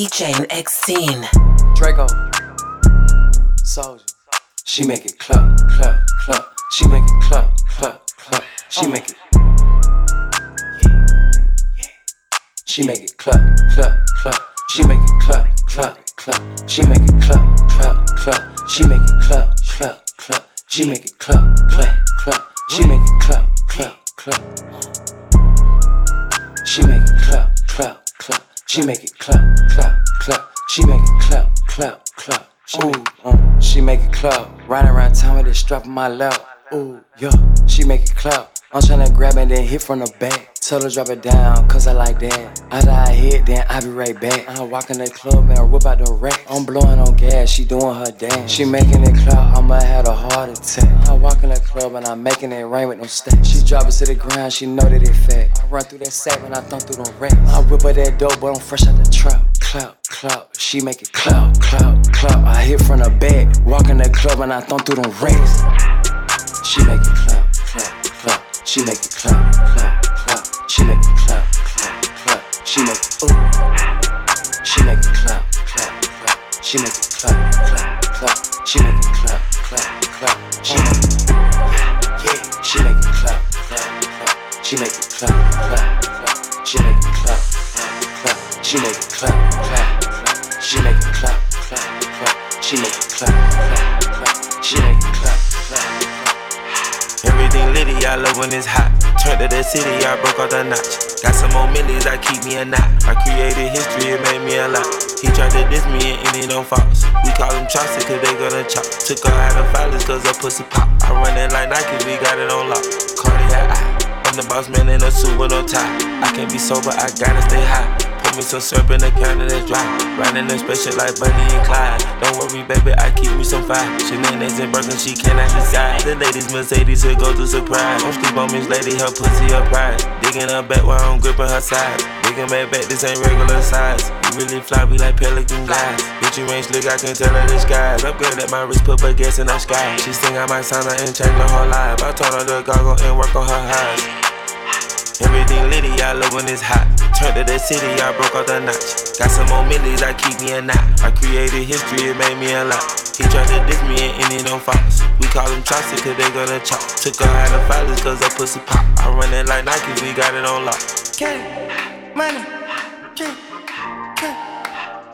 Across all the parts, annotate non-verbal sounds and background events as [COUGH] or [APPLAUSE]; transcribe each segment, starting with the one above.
DJ and X10. Draco. Soldier. She make it clap, clap, clap. She make it clap, clap, clap. She make it. She make it clap, clap, clap. She make it clap, clap, clap. She make it clap, clap, clap. She make it clap, clap, clap. She make it clap, clap, clap. She make it clap, clap, clap. She make it clap, clap, clap. She make it clap, clap, clap. She make it clap, clap, clap. Ooh, uh, she make it clap. Riding around town with this strap on my lap. Ooh, yeah, she make it clap. I'm tryna grab it, then hit from the back. Tell her drop it down, cause I like that. After I hit, then I be right back. I walk in the club and I whip out the rack. I'm blowing on gas, she doing her dance. She making it clap, I'ma have a heart attack. I walk in the club and I'm making it rain with no stacks. She drop it to the ground, she know that it fat. I run through that sack when I thump through the racks. I whip her that dope, but I'm fresh out the trap. Clap, clap, she make it clap, clap, clap. I hit from the back, walk in the club and I thump through the racks. She make it clap. She make it clap, clap, clap. She make it clap, clap, clap. She make it ooh. She make it clap, clap, clap. She make it clap, clap, clap. She make it clap, clap, clap. She make it yeah. She make it clap, clap, clap. She make it clap, clap, clap. She make it clap, clap, clap. She make it clap, clap, clap. She make it clap, clap, clap. She make it clap, clap, clap. She make it clap, clap, clap. Litty, I love when it's hot. Turned to the city, I broke off the notch. Got some more millies, I keep me a knot. I created history, it made me a lot. He tried to diss me and ended on Fox. We call him Chaucer, cause they gonna chop. Took her out of filers, cause her pussy pop. I run it like Nike, we got it on lock. Cardiac eye. I'm the boss man in a suit with no tie. I can't be sober, I gotta stay high. Me some syrup in the counter that's dry. Riding the special like Bonnie and Clyde. Don't worry, baby, I keep me some fire. Shenanigans and Birkin, she cannot decide. The ladies Mercedes will go to surprise. Don't sleep on Miss Lady, her pussy her pride. Digging her back while I'm gripping her side. Digging back back, this ain't regular size. You really fly, we like pelican guys. Gucci ain't slick, I can tell her the Up girl at my wrist, put her gas in the sky. She sing I might sign her and change her whole life. I told her to goggle and work on her eyes. Everything litty, I love when it's hot. Turned to the city, I broke off the notch. Got some more millies, I keep me a knot. I created history, it made me a lot. He tried to diss me and ended on Fox. We call him Chaucer, cause they gonna chop. Took her out of filers, cause her pussy pop. I run it like Nike, we got it on lock. Get money,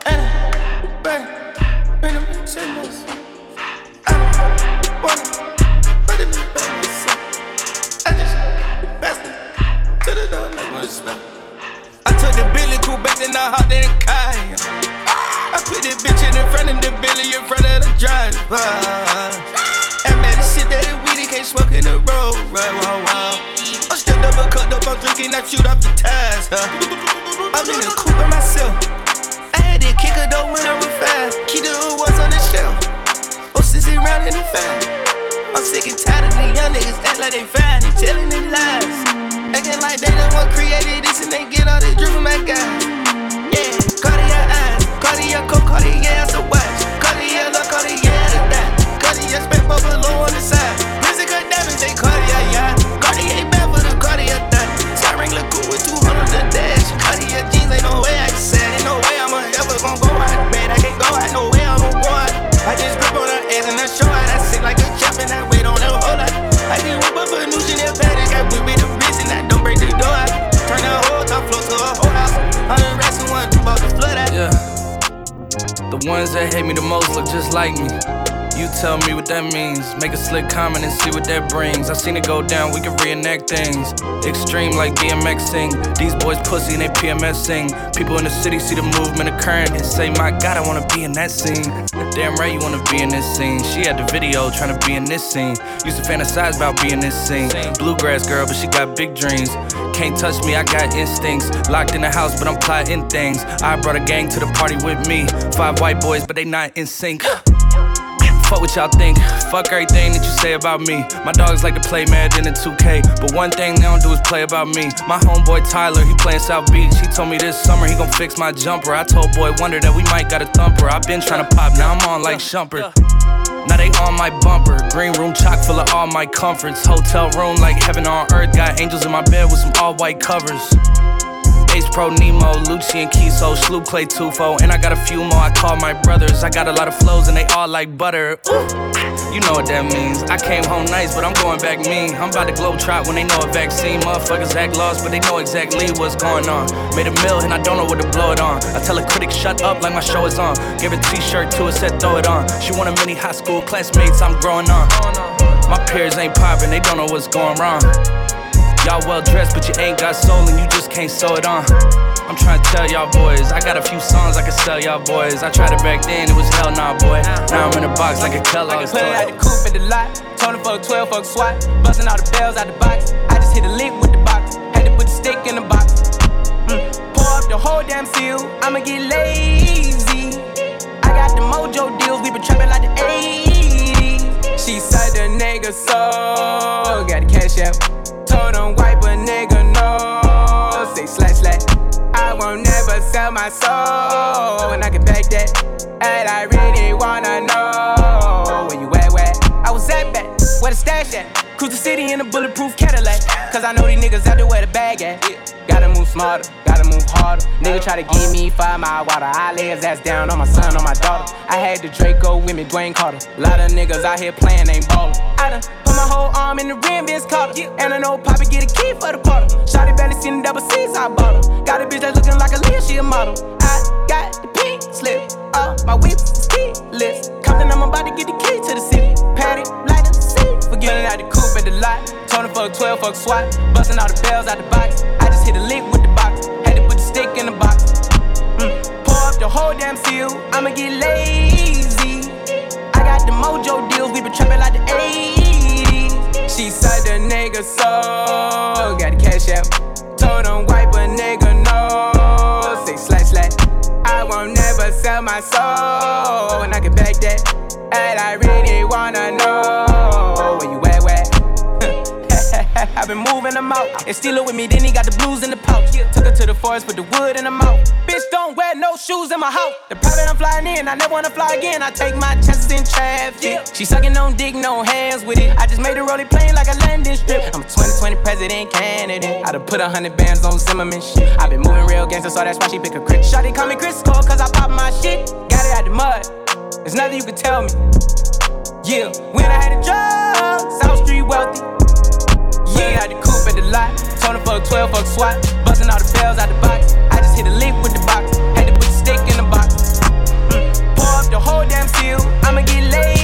and burn, burn them sinners. I don't wanna, to. I took the Billy cool back, then I hopped in car. I put the bitch in the front of the Billy in front of the driver. And man, shit that is weed, can't smoke in the road. Right, wow, wow. I'm still double cut up, I'm drinking, I shoot off the tires. Huh? I'm in the coupe by myself. I had to kick a door when I was fast. Keep the awards on the shelf. Oh, sissy round in the fan. I'm sick and tired of the young niggas act like they fine and telling them lies. Acting like they the one created this and they get all this drip from my guys. Yeah, Cartier eyes, uh, uh, Cartier uh, coat, Cartier ass watch, Cartier look, Cartier the dot, Cartier spent bubble low on the side. Music got diamonds, they Cartier yacht, Cartier bad for the Cartier thought. Siren look cool with 200 the dash, Cartier jeans, ain't no The ones that hate me the most look just like me. You tell me what that means. Make a slick comment and see what that brings. I seen it go down, we can reenact things. Extreme like BMX sing. These boys pussy and they PMS sing. People in the city see the movement occurring and say, My God, I wanna be in that scene. Damn right, you wanna be in this scene. She had the video trying to be in this scene. Used to fantasize about being in this scene. Bluegrass girl, but she got big dreams. Can't touch me, I got instincts. Locked in the house, but I'm plotting things. I brought a gang to the party with me. Five white boys, but they not in sync. Fuck what y'all think. Fuck everything that you say about me. My dogs like to play Madden in 2K, but one thing they don't do is play about me. My homeboy Tyler, he playing South Beach. He told me this summer he gon' fix my jumper. I told Boy Wonder that we might got a thumper. i been trying to pop, now I'm on like Shumper. Now they on my bumper. Green room chock full of all my comforts. Hotel room like heaven on earth. Got angels in my bed with some all white covers. Pro Nemo, Lucian Kiso, Sloop Clay Tufo, and I got a few more. I call my brothers. I got a lot of flows and they all like butter. Ooh. You know what that means. I came home nice, but I'm going back mean. I'm about to globe trot when they know a vaccine. Motherfuckers act lost, but they know exactly what's going on. Made a mill and I don't know what to blow it on. I tell a critic, shut up like my show is on. Give a t shirt to her, said throw it on. She want a mini high school classmates, I'm growing on. My peers ain't popping, they don't know what's going wrong. Y'all well dressed, but you ain't got soul and you just can't sew it on. I'm trying to tell y'all boys, I got a few songs I can sell y'all boys. I tried it back then, it was hell nah, boy. Now I'm in a box like a Kellogg's toy. I can put it out the coupe at the lot, him fuck 12, fuck SWAT. Busting all the bells out the box. I just hit a lick with the box, had to put the stick in the box. Mm. Pour up the whole damn seal, I'ma get lazy. I got the mojo deals, we been trapping like the 80s. She said the nigga so, got the cash out told him wipe a nigga no. Say slash slash. I won't never sell my soul. And I can back that. And I really wanna know where you at, where? I was at back, where the stash at? Cruise the city in a bulletproof Cadillac. Cause I know these niggas out there where the bag at. Gotta move smarter, harder. Nigga try to give me five mile water. I lay his ass down on my son, on my daughter. I had the Draco with me, Dwayne Carter. Lot of niggas out here playing, ain't ballin'. I done put my whole arm in the rim, Vince Carter. And I know Poppy get a key for the quarter. Shotty barely seen the double C's, I bought her. Got a bitch that's looking like a Leah, she a model. I got the pink slip, uh, my whip is keyless. Compton, I'm about to get the key to the city. Patty, light up the seat. Forgetting out the coupe at the lot. Told fuck 12, fuck SWAT. Busting all the bells out the box. I just hit a lick with the stick in the box. Mm. Pour up the whole damn seal. I'ma get lazy. I got the mojo deals. We been trapping like the 80s. She said the nigga so. Got the cash out. Told him wipe a nigga no. Say slash slash. I won't never sell my soul. And I can back that. And I really wanna know I've been moving them out. And steal it with me, then he got the blues in the pouch. Took her to the forest, put the wood in the mouth. Bitch, don't wear no shoes in my house. The private I'm flying in, I never wanna fly again. I take my chances in traffic. She sucking on dick, no hands with it. I just made a rolling plane like a landing strip. I'm a 2020 president candidate. I done put a hundred bands on Zimmerman shit. i been moving real gangster, so that's why she pick a crit. Shotty call me Chris Cole, cause I pop my shit. Got it out the mud. There's nothing you can tell me. Yeah, when I had a job, South Street wealthy. Yeah, had the coupe at the lot. Him fuck 12, fuck SWAT. Busting all the bells out the box. I just hit a lick with the box. Had to put the stick in the box. Mm. Pour up the whole damn seal. I'ma get lazy.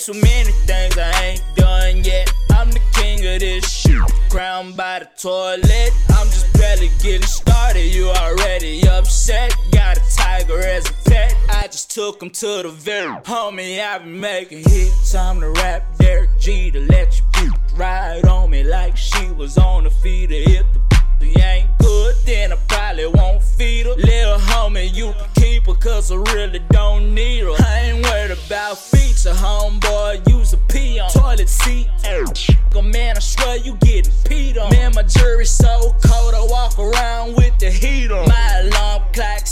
Too many things I ain't done yet. I'm the king of this shit. Crowned by the toilet, I'm just barely getting started. You already upset. Got a tiger as a pet. I just took him to the very homie. I been making hits. I'm the rap Derek Jeter let you ride on me like she was on the feeder. If the ain't good, then I probably won't feed her. Little homie, you can keep her, cause I really don't need her. I ain't worried about feature, homeboy, use a pee on toilet seat. Go man, I swear you getting peed on. Man, my jury so cold, I walk around with the heat on. My alarm clock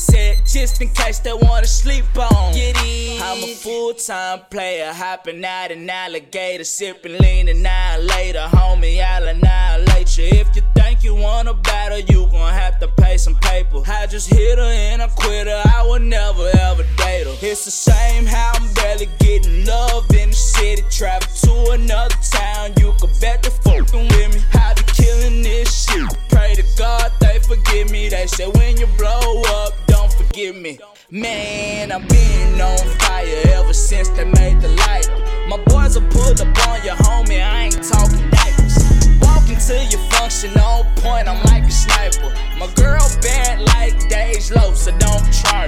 just in case they wanna sleep on. Get. I'm a full time player, hopping out an alligator, sipping lean later. Homie, I'll annihilate you. If you think you wanna battle, you gon' have to pay some paper. I just hit her and I quit her, I would never ever date her. It's the same how I'm barely getting love in the city. Travel to another town, you could bet they fucking with me. I be killing this shit. Pray to God they forgive me. They say when you blow up, don't forgive me. Man, I've been on fire ever since they made the light. My boys will pull up on your homie, I ain't talking diapers. Walking to your function on point, I'm like a sniper. My girl bad like Dage Low, so don't try.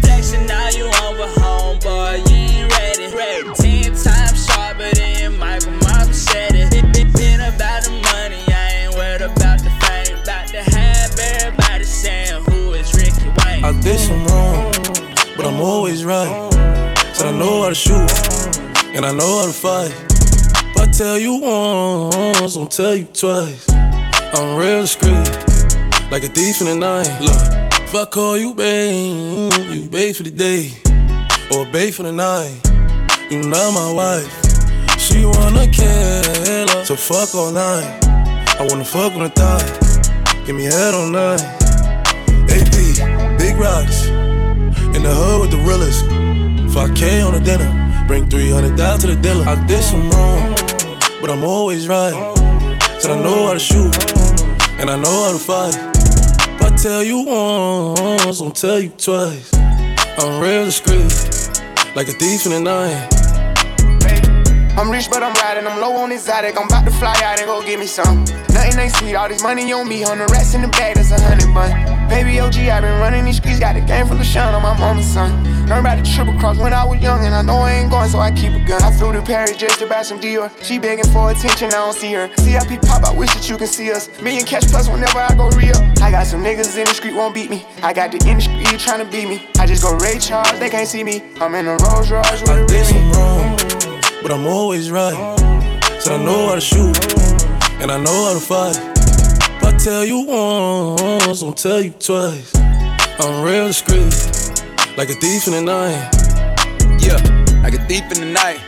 Flexing now you over home, boy, you ain't ready. Ten times sharper than Wayne. I did some wrong, but I'm always right. Said I know how to shoot, and I know how to fight. If I tell you once, I'll tell you twice. I'm real discreet, like a thief in the night. Look, if I call you babe, you babe for the day, or babe for the night. You not my wife. She wanna kill her, so fuck all night. I wanna fuck on the thigh, give me head all night. Rocks, in the hood with the realest. 5K on the dinner, bring 300 down to the dealer. I did some wrong, but I'm always right. Said I know how to shoot, and I know how to fight. If I tell you once, I'll tell you twice. I'm real discreet, like a thief in the night. I'm rich, but I'm riding. I'm low on exotic. I'm about to fly out and go get me some. Nothing ain't sweet. All this money on me. On the rats in the bag, that's a hundred bun. Baby OG, i been running these streets. Got a game full of shine on my mama's son. Learned about the triple cross when I was young, and I know I ain't going, so I keep a gun. I flew to Paris just to buy some Dior. She begging for attention, I don't see her. CIP pop, I wish that you can see us. Million cash plus whenever I go real. I got some niggas in the street won't beat me. I got the industry trying to beat me. I just go Ray Charles, they can't see me. I'm in a Rolls Royce with I a did some wrong, but I'm always right. So I know how to shoot, and I know how to fight. Tell you once, I'll tell you twice. I'm real discreet, like a thief in the night. Yeah, like a thief in the night.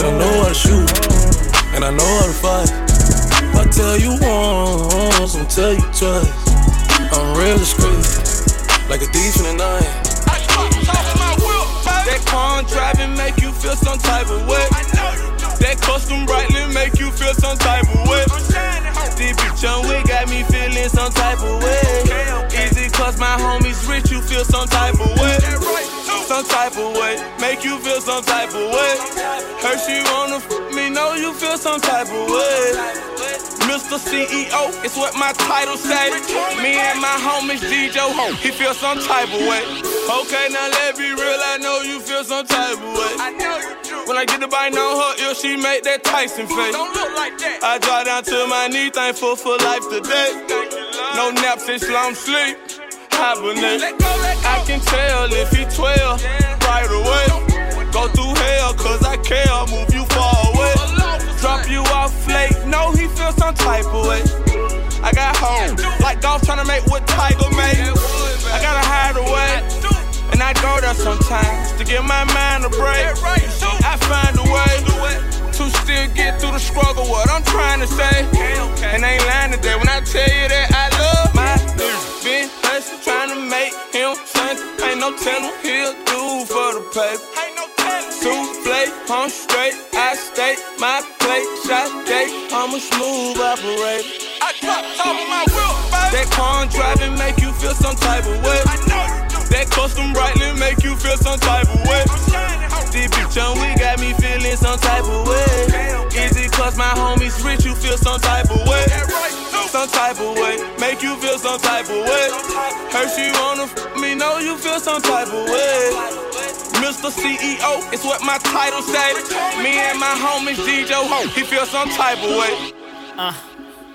Said I know how to shoot, and I know how to fight. If I tell you once, I'll tell you twice. I'm real discreet, like a thief in the night. That car driving make you feel some type of way. That custom brightly make you feel some type of way. This bitch on way got me feeling some type of way. Is it cause my homies rich you feel some type of way? Some type of way, make you feel some type of way. Her she wanna f me, know you feel some type of way. Mr. CEO, it's what my title say. Me and my homies DJ Ho, he feel some type of way. Okay, now let be real, I know you feel some type of way. I know you do. When I get the bite on her ear, she make that Tyson face. Don't look like that. I drop down to my knee, thankful for life today. Thank you, Lord. No naps, it's long sleep. Hibernate. I can tell if he 12 right away. Go through hell, cause I care. Move you far away. Drop you off late. No, he feels some type of way. I got home, like golf trying to make what Tiger made. I gotta hide away. And I go there sometimes to give my mind a break. I find a way to still get through the struggle. What I'm trying to say, and I ain't lying today when I tell you that I love my nigga. No telling he'll do for the paper. Souffle, I'm straight, I stay my plate, shot day. I'm a smooth operator. I drop top of my wheel, That car driving make you feel some type of way. I know you do. That custom brightly make you feel some type of way. This bitch on we got me feeling some type of way. Is it cause my homies rich, you feel some type of way? Some type of way, make you feel some type of way. Her she wanna f me, know you feel some type of way. Mr. CEO, it's what my title say. Me and my homies DJ Ho, he feel some type of way. Uh,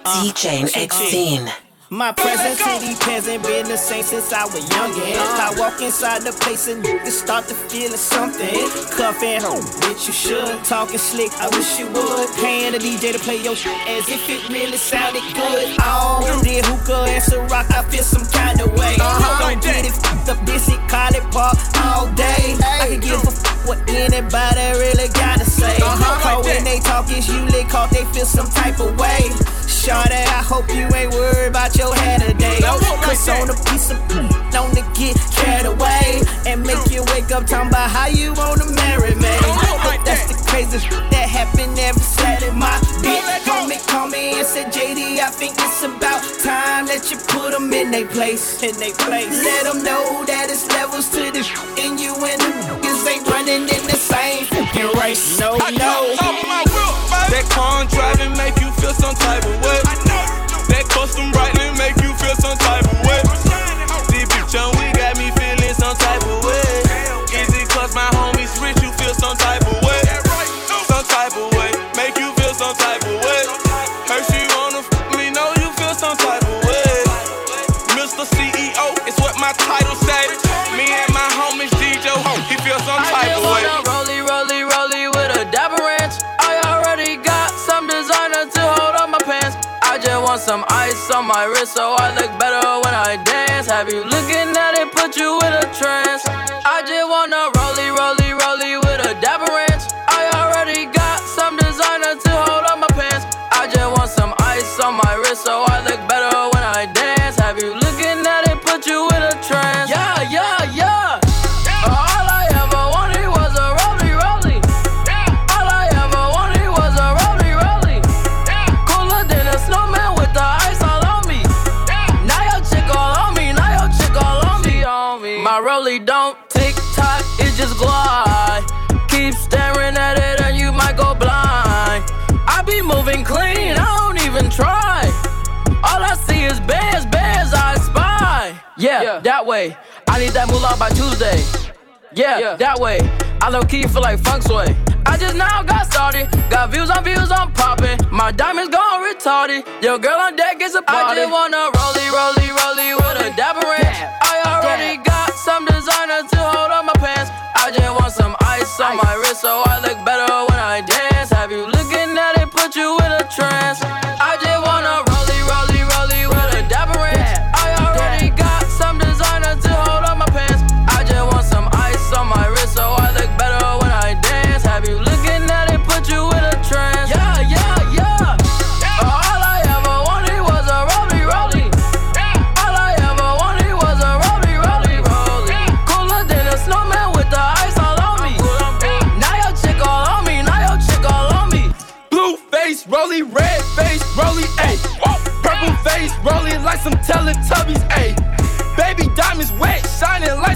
uh, DJ X10. My presence in these pants ain't been the same since I was youngin'. I walk inside the place and niggas start to feel something. Cuffin' home, bitch, you should. Talking slick, I wish you would. Paying the DJ to play your shit as if it really sounded good. Oh, did hookah and some rock, I feel some kind of way. Uh-huh. Don't get it fucked up, this it, call it pop all day. I can give a fuck what anybody really gotta say. Uh-huh. when they talk, it's usually caught, they feel some type of way. Shawty, I hope you ain't worried about your head today. Cause on a piece of don't to get carried away and make you wake up talking about how you wanna marry me. But that's the crazy that happen every Saturday. My bitch call me, call me and said, JD, I think it's about time that you put them in their place. In their place. Let them know that it's levels to this and you and the niggas ain't running in the same fucking race. No, no. That car driving make you feel some type of way. That custom brightly make you feel some type some ice on my wrist so I look better when I dance. Have you looking try. All I see is bears, bears I spy. Yeah, that way. I need that moolah by Tuesday. Yeah, that way. I low key feel like funk sway. I just now got started. Got views on views, I'm popping. My diamonds gone retarded. Your girl on deck is a party. I just wanna rolly, rolly, rolly with a dapper ranch. I already got some designer to hold on my pants. I just want some ice on my wrist so I look better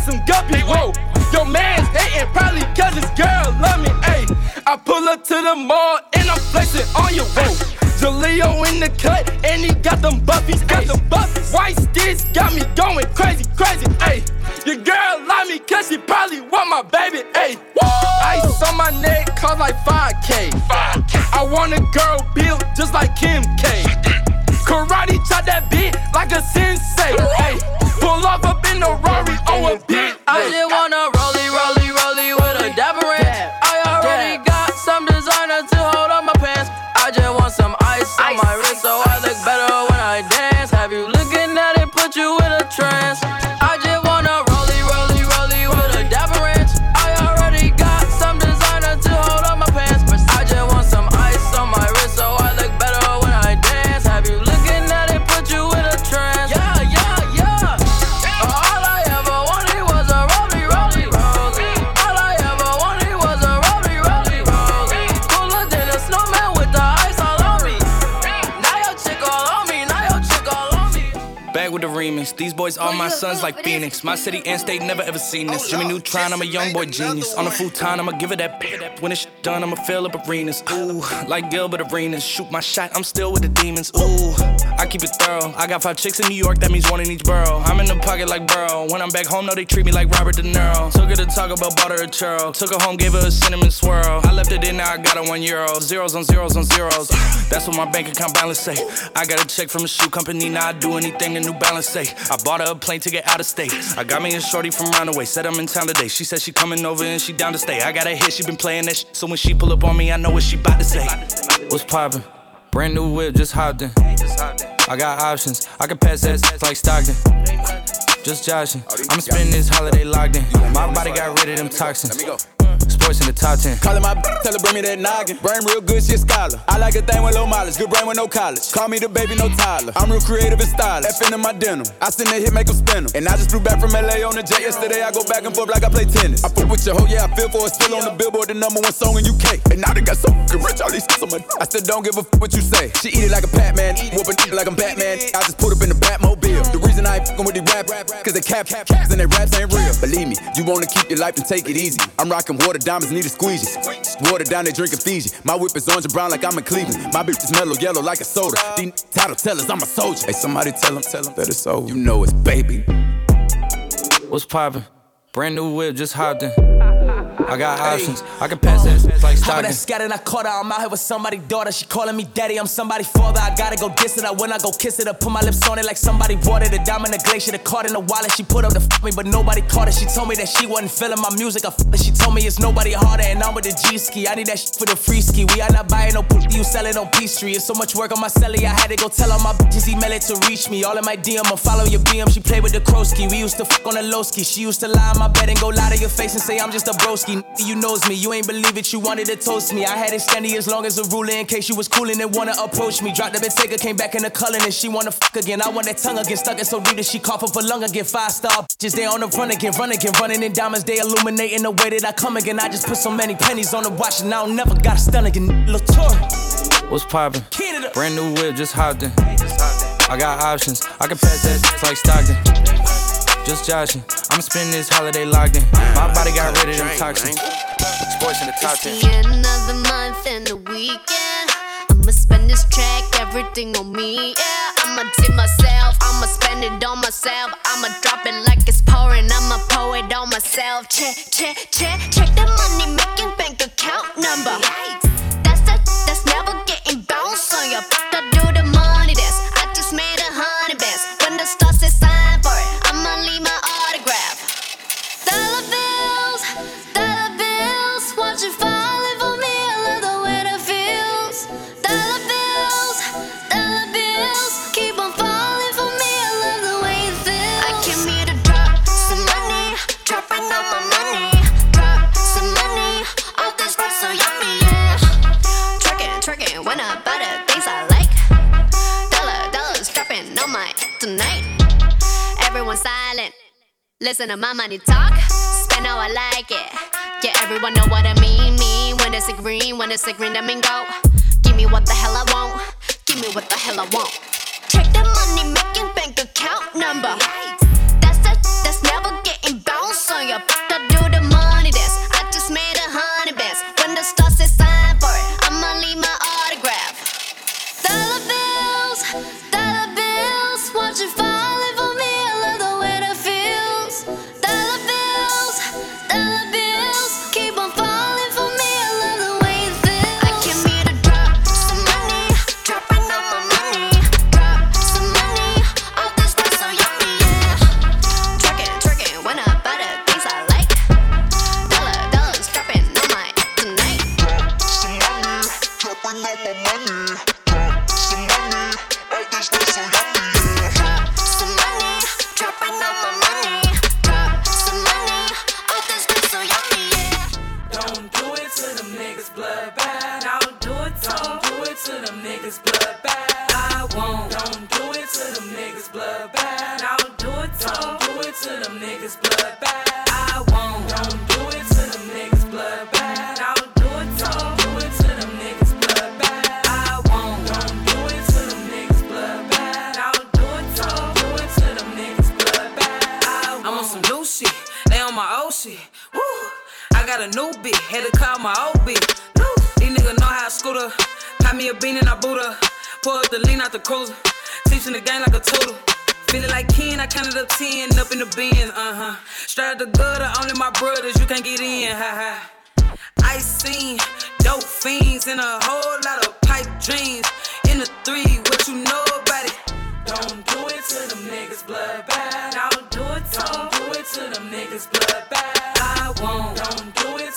some guppies, whoa. Your man's hating probably cause his girl love me, ayy. I pull up to the mall and I'm flexing on your whoa. Jaleo in the cut and he got them buffies, got the buffies. White sticks got me going crazy, crazy, ayy. Your girl love me cause she probably want my baby, ayy. Ice on my neck cost like 5K. I want a girl built just like Kim K. Karate chop that beat like a sensei. Hey, pull off up in the Rari, oh a bit. I just wanna remix. These boys are my sons like Phoenix. My city and state never ever seen this. Jimmy Neutron, I'm a young boy genius. On a futon, I'ma give it that. When it's done, I'ma fill up arenas. Ooh, like Gilbert Arenas. Shoot my shot, I'm still with the demons. Ooh, I keep it thorough. I got five chicks in New York, that means one in each borough. I'm in the pocket like Burrow. When I'm back home, no, they treat me like Robert De Niro. Took her to talk about bought her a churro. Took her home, gave her a cinnamon swirl. I left it in, now I got her one euro. Zeros on zeros on zeros. That's what my bank account balance say. I got a check from a shoe company, now I do anything the New Balance say. I bought her a plane to get out of state. I got me a shorty from Roundaway, said I'm in town today. She said she coming over and she down to stay. I got a hit, she been playing that shit. So when she pull up on me, I know what she bout to say. What's poppin'? Brand new whip, just hopped in. I got options, I can pass that like Stockton. Just joshing. I'm spending this holiday locked in. My body got rid of them toxins. Sports in the top 10. Callin' my b- tell her bring me that noggin. Brain real good, she a scholar. I like a thing with low mileage, good brain with no college. Call me the baby, no Tyler. I'm real creative and stylish. F in my denim. I send that hit, make make 'em spin 'em. And I just flew back from LA on the jet yesterday. I go back and forth like I play tennis. I fuck with your hoe, yeah, I feel for it. Still on the billboard, the number one song in UK. And now they got so fucking rich, all these on my. I still don't give a a f what you say. She eat it like a Pac-Man, whooping like I'm Batman. I just put up in the Batmobile. Fucking with these rap, cause they cap, cap, caps and they raps ain't real. Believe me, you wanna keep your life and take it easy. I'm rocking water diamonds, need a squeegee. Water down, they drinking Fiji. My whip is orange and brown like I'm in Cleveland. My bitch is mellow yellow like a soda. These title tellers, I'm a soldier. Hey, somebody tell them, tell them that it's over. You know it's baby. What's poppin'? Brand new whip, just hopped in. [LAUGHS] I got options, I can pass that like Stockton. that scattered? I caught her. I'm out here with somebody's daughter. She calling me daddy. I'm somebody's father. I gotta go diss it. I when I go kiss it. I put my lips on it like somebody watered it. Diamond the glacier, the card in the wallet. She put up the f me, but nobody caught it. She told me that she wasn't feeling my music. I f it. She told me it's nobody harder, and I'm with the G ski. I need that shit for the free ski. We are not buying no pussy. You sell it on P Street. It's so much work on my celly. I had to go tell all my bitches email it to reach me. All in my DM, I follow your BM. She played with the Krosky. We used to fuck on the low ski. She used to lie in my bed and go lie to your face and say I'm just a broski. You knows me. You ain't believe it. You wanted to toast me. I had it standing as long as a ruler in case she was coolin' and wanna approach me. Dropped the Bentayga, came back in the color and she wanna fuck again. I want that tongue again, stuck it so deep that she cough up a lung again. Five star bitches, they on the run again, run again, running in diamonds. They illuminating the way that I come again. I just put so many pennies on the watch and I don't never got a stun again. Latour. What's poppin'? Brand new whip, just hopped in. I got options, I can pass that like Stockton. Just joshing, I'm spending this holiday locked in. My body got rid of them toxins. Sports in the top 10. It's the month and the weekend. I'ma spend this track, everything on me, yeah. I'ma tip myself, I'ma spend it on myself. I'ma drop it like it's pouring, I'ma pour it on myself. Check, check, check, check the money making bank account number. That's Listen to my money talk, spend how I like it. Yeah, everyone know what I mean. Me when it's a green, when it's a green, I mean go. Give me what the hell I want. Give me what the hell I want. Check the money making bank account number. That's the, that's never getting bounced on your. Pouring out my money, drop some money. All this stuff so yummy. Call my old beat. These niggas know how to scooter. Pop me a bean and I boot her. Pull up the lean out the cruiser. Teaching the game like a tutor. Feeling like Ken, I counted up 10 up in the bins, uh huh. Straight out the gutter, only my brothers, you can't get in, ha ha. I seen dope fiends and a whole lot of pipe dreams. In the three, what you know about it? Don't do it to them niggas blood bad. I'll do it to them. Do it to them niggas blood bad. I won't. Don't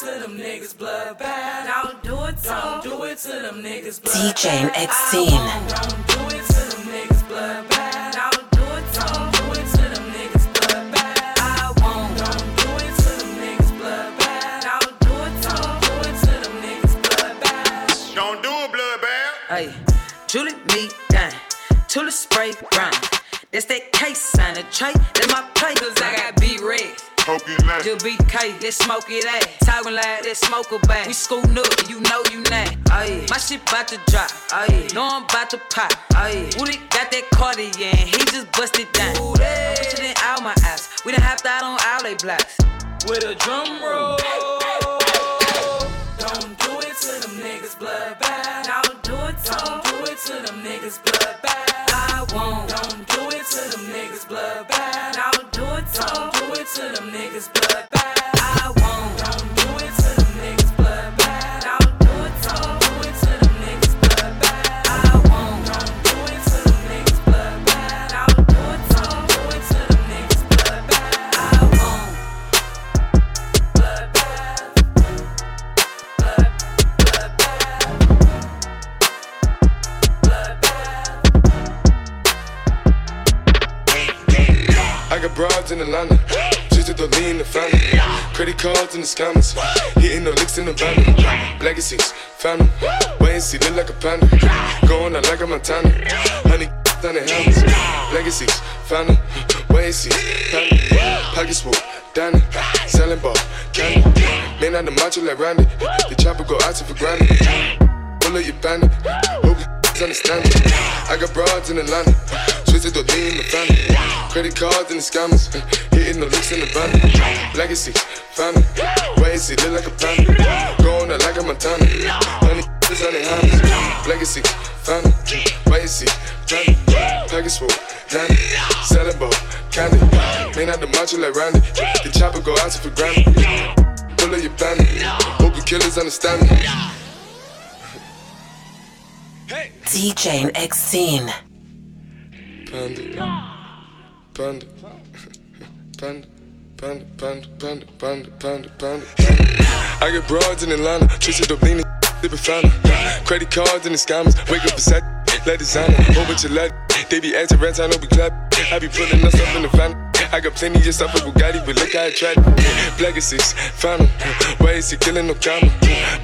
to them niggas blood bad. I'll do it to them. Do it to them niggas blood DJ bad. X-Scene. I won't. Don't do it to them niggas blood bad. I'll do it to them. Do it to them niggas blood bad. I won't. Don't do it to them niggas blood bad. I'll do it to them. Do it to them niggas blood bad. Don't do it, blood bad. Hey, Julie me down. Tula spray grind. That's that case sign. A tray, that's my play. Cause I got beat red. Just beat K, let's smoke it out. Talking like let's smoke a bag. We scootin' up, you know you not. Aye, my shit bout to drop. Aye, know I'm bout to pop. Aye, Woody got that Cartier, and he just busted down. I'm richer than all my apps. We done hopped out on all they blocks. With a drum roll. Don't do it to them niggas blood bad. I'll do it to them. Do it to them niggas blood bad. I won't. Don't do it to them niggas blood bad. I'll do it to them. Do it to them niggas blood bad. Got broads in Atlanta, just to the lean the family. Credit cards in the scammers, hitting the licks in the van. Legacies, family, wait and see, look like a panda. Going out like a Montana, honey on the helmets. Legacies, family, wait and see, family. Pockets full, Danny, selling ball, candy. Man out the macho like Randy, the chopper go out to for granted. Pull up your bandit, hope you understand me. I got broads in Atlanta, twisted the lean the family. Credit cards and the scammers, [LAUGHS] hitting the licks in the van. Legacy, family, wait and see, look like a panda. Going out like a Montana, honey, this on the hands. Legacy, family, wait and see, family. Package full, Danny, selling ball, candy. Man out the macho like Randy, the chopper go out for granted. Pull up your bandit, hope you killers understand me. DJ X-Scene. Panda. Panda. Panda. Panda, panda, panda, panda, panda, panda, panda. I get broads in Atlanta, twisted up leaning, sipping fountain. Credit cards and the scammers, wake up beside, let designer, bunch of lead. They be acting rats, I know we clap. I be pulling us up in the van. I got plenty just off of Bugatti, but look how I tried. Is six, found Why is he killing no comma?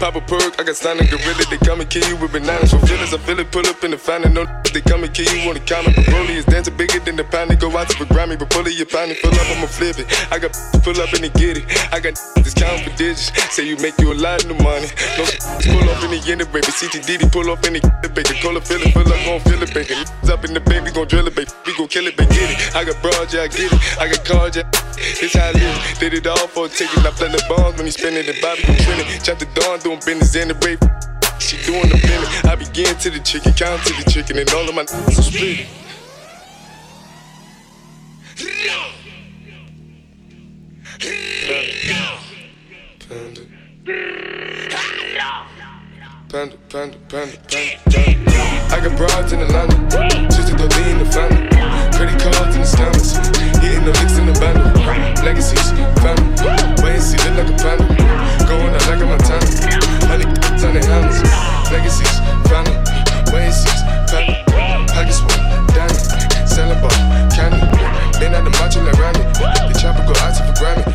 Pop a perk, I got signed a gorilla. They come and kill you with bananas for feelings. I feel it, pull up in the fountain. No, they come and kill you on the. But Broly is dancing bigger than the pound. They go out to the Grammy, but pull it, your pound, pull up, I'ma flip it. I got pull up and they get it. I got discount for digits. Say you make you a lot of money. No, pull up in the end of baby. CTD, pull up in the it, baby. Cola, feel it, pull up, gon' feel it, baby. Up in the baby, gon' drill it, baby. We gon' kill it, baby. Get it. I got broad, yeah, I get it. I got cards, yeah. It's how I live. Did it all for a ticket. I play the bombs when he spinning the Bobby, you trending. Chop the dawn, doing business in the rape. She doing the billing. I begin to the chicken, count to the chicken, and all of my are split. Panda. Panda, panda, panda, panda, panda. I got broads in Atlanta, just to the lean the family. Credit cards and the scammers, hitting the licks in the bundle. Legacies, family, and see, look like a panda. Going out like a Montana, honey on the helmets. Legacies, family, wait and family. Danny, selling candy. Been out the macho like Randy, the chopper go out for Grammy.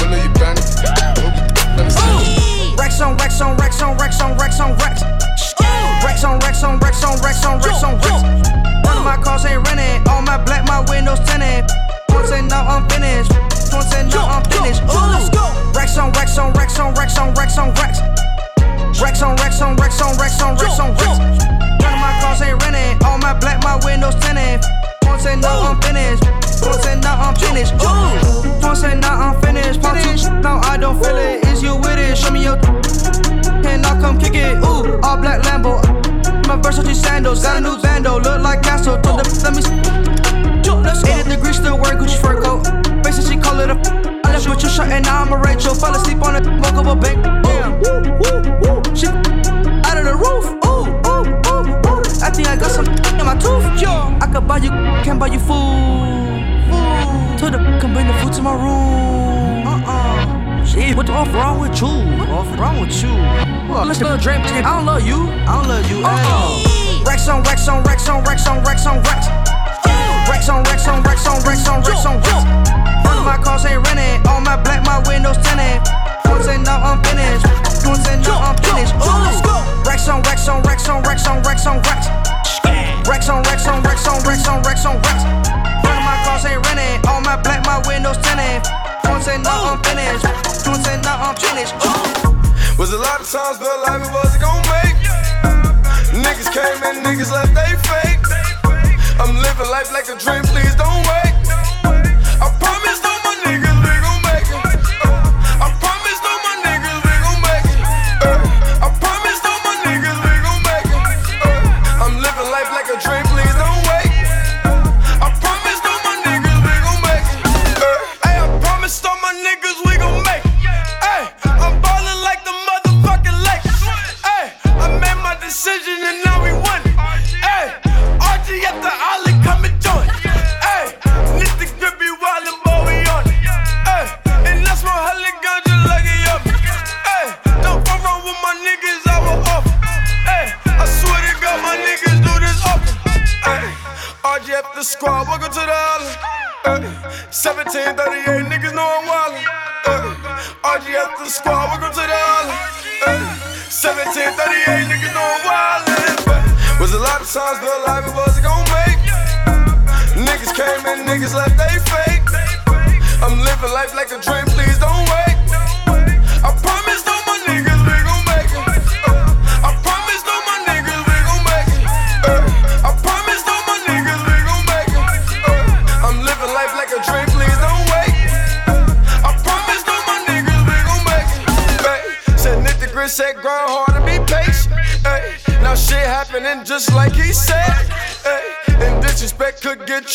Pull up your bandit. Rex on Rex on Rex on Rex on Rex on Rex. Rex on Rex on Rex on Rex on Rex on Rex my cars ain't running. All my black, my windows tinted. Once and no, I'm finished. Once and no, I'm finished. Ooh. Let's go. Racks on racks on racks on racks on racks on racks. Racks on racks on racks on racks on racks on racks. None of my cars ain't running. All my black, my windows tinted. Once and no, I'm finished. Once and no, I'm finished. Ooh. Once and no, I'm finished. Finished. two, now I don't feel it. Is you with it? Show me your. And I'll come kick it. Ooh, all black Lambo. My Versace sandals. Got a new bando. Look like Castle. Told the let me. 80 degrees still wear Gucci fur coat. Basically, she call it a. I left with your shirt and now I'm a Rachel. Fell asleep on the woke up a bank. Damn. She out of the roof. Ooh, ooh, ooh, ooh. I think I got some in my tooth. Yo, I could buy you, can't buy you food. Food. To the can bring the food to my room. Uh uh. Shit, what the fuck wrong with you? What's wrong with you? Well, let's go drink. I don't love you. I don't love you. Uh-uh. Racks on racks on racks on racks on racks on racks. Racks on racks on racks on racks on racks on. None of my cars ain't renting. All my black, my windows tinted. Don't say no, I'm finished. Don't say no, I'm finished. Ooh. Racks on racks on racks on racks on racks on racks. Racks on racks on racks on racks on racks on racks. A lot of times felt like we wasn't gon' make. Niggas came and niggas left, they fake. I'm living life like a dream, please don't wait.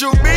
You.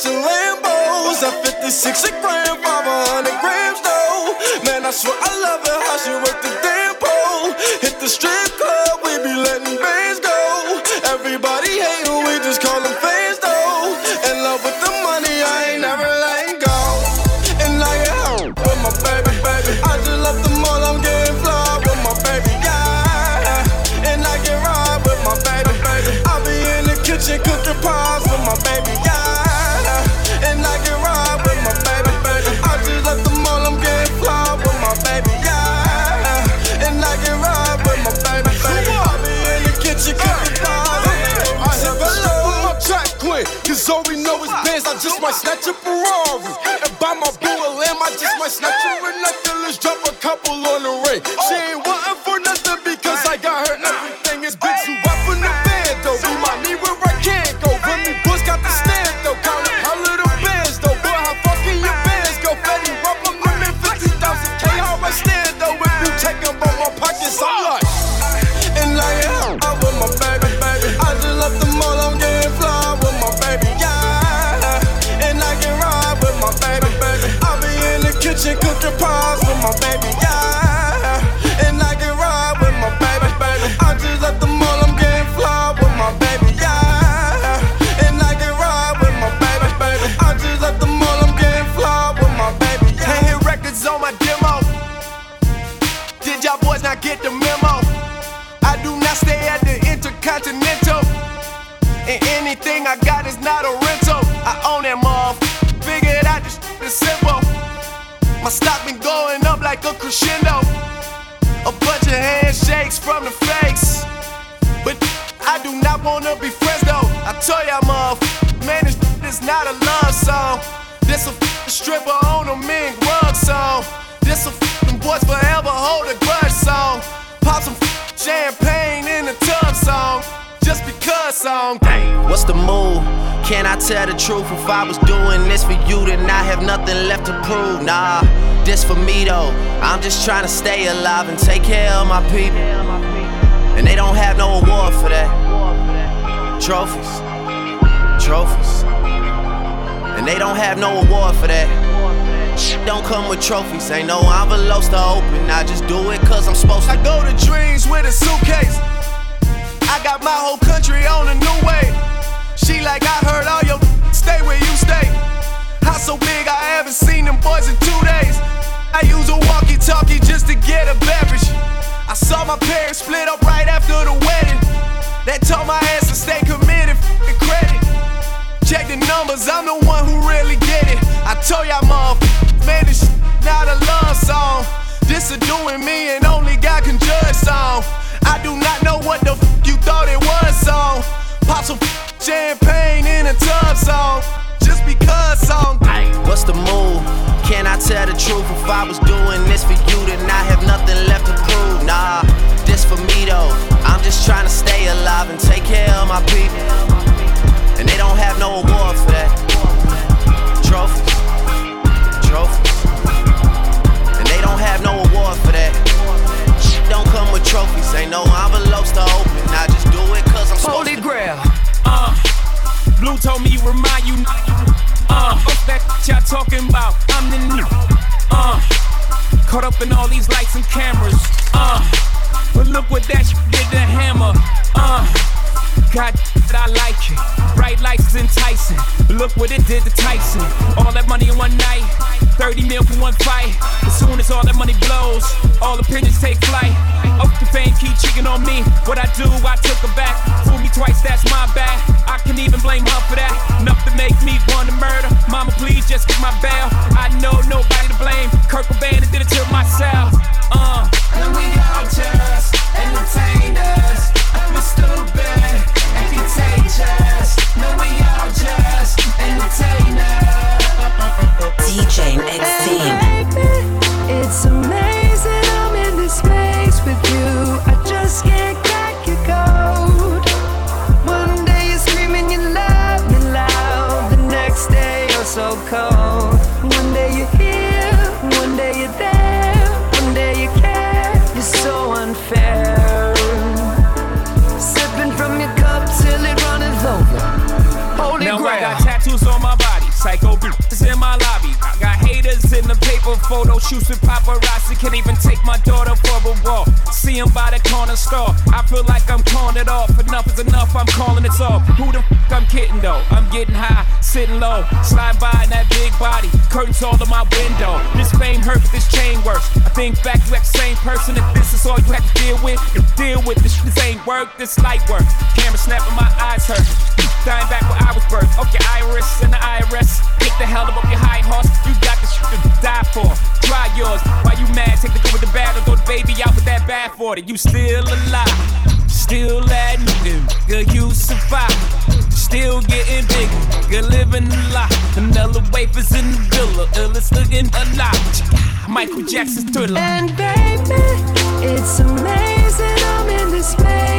Matching Lambos. At 56 a gram, 500 grams though. Man, I swear I love her, how she work the damn just might snatch a Ferrari and buy my boo a. I just might snatch a truth? If I was doing this for you, then I have nothing left to prove. Nah, this for me though. I'm just trying to stay alive and take care of my people. And they don't have no award for that. Trophies, trophies. And they don't have no award for that. Shit Don't come with trophies, ain't no envelopes to open. I just do it cause I'm supposed to. I go to dreams with a suitcase. I got my whole country on a new way. She like, I heard all your stay where you stay. House so big, I haven't seen them boys in two days. I use a walkie talkie just to get a beverage. I saw my parents split up right after the wedding. That told my ass to stay committed, f***ing credit. Check the numbers, I'm the one who really get it. I told y'all, motherfuckers, man, this shit not a love song. This a doing me and only God can judge song. I do not know what the f you thought it was song. Pop some champagne in a tub song. Just because song. What's the move? Can I tell the truth? If I was doing this for you, then I have nothing left to prove. Nah, this for me though. I'm just trying to stay alive and take care of my people. And they don't have no award for that. Trophies, trophies. And they don't have no award for that. Shit don't come with trophies, ain't no envelopes to open. I just do it cause I'm supposed Holy grail. Blue told me remind you. Uh, what's that y'all talking about? I'm the new. Uh, caught up in all these lights and cameras. Uh, but look what that shit did to hammer. Uh, God, I like it. Bright lights is enticing. Look what it did to Tyson. All that money in one night. 30 mil for one fight. As soon as all that money blows, all opinions take flight. Up the fame keep cheating on me. What I do, I took her back. Fool me twice, that's my bad. I can even blame her for that. Enough to make me want to murder. Mama, please just get my bail. I know nobody to blame. Kurt Cobain did it to myself. Uh. And we all just entertainers. We're stupid contagious. No, we photo shoots with paparazzi. Can't even take my daughter walk. See 'em by the corner store. I feel like I'm calling it off. Enough is enough, I'm calling it off. Who the fuck I'm kidding though? I'm getting high, sitting low, slide by in that big body. Curtains all in my window. This fame hurt, but this chain works. I think back, you act the same person. If this is all you have to deal with, you deal with this. This ain't work, this light work. Camera snapping, my eyes hurt. Dying back where I was birthed. Okay, Iris and the IRS. Get the hell up your high horse. You got the shit to die for. Try yours. Why you mad? Take the good with the bad or throw the baby out with that bad 40. You still alive, still that nigga. Good, you survive. Still getting bigger, good living a lot. Vanilla wafers in the villa, illest looking alive. Michael Jackson's thriller. And baby, it's amazing I'm in this place.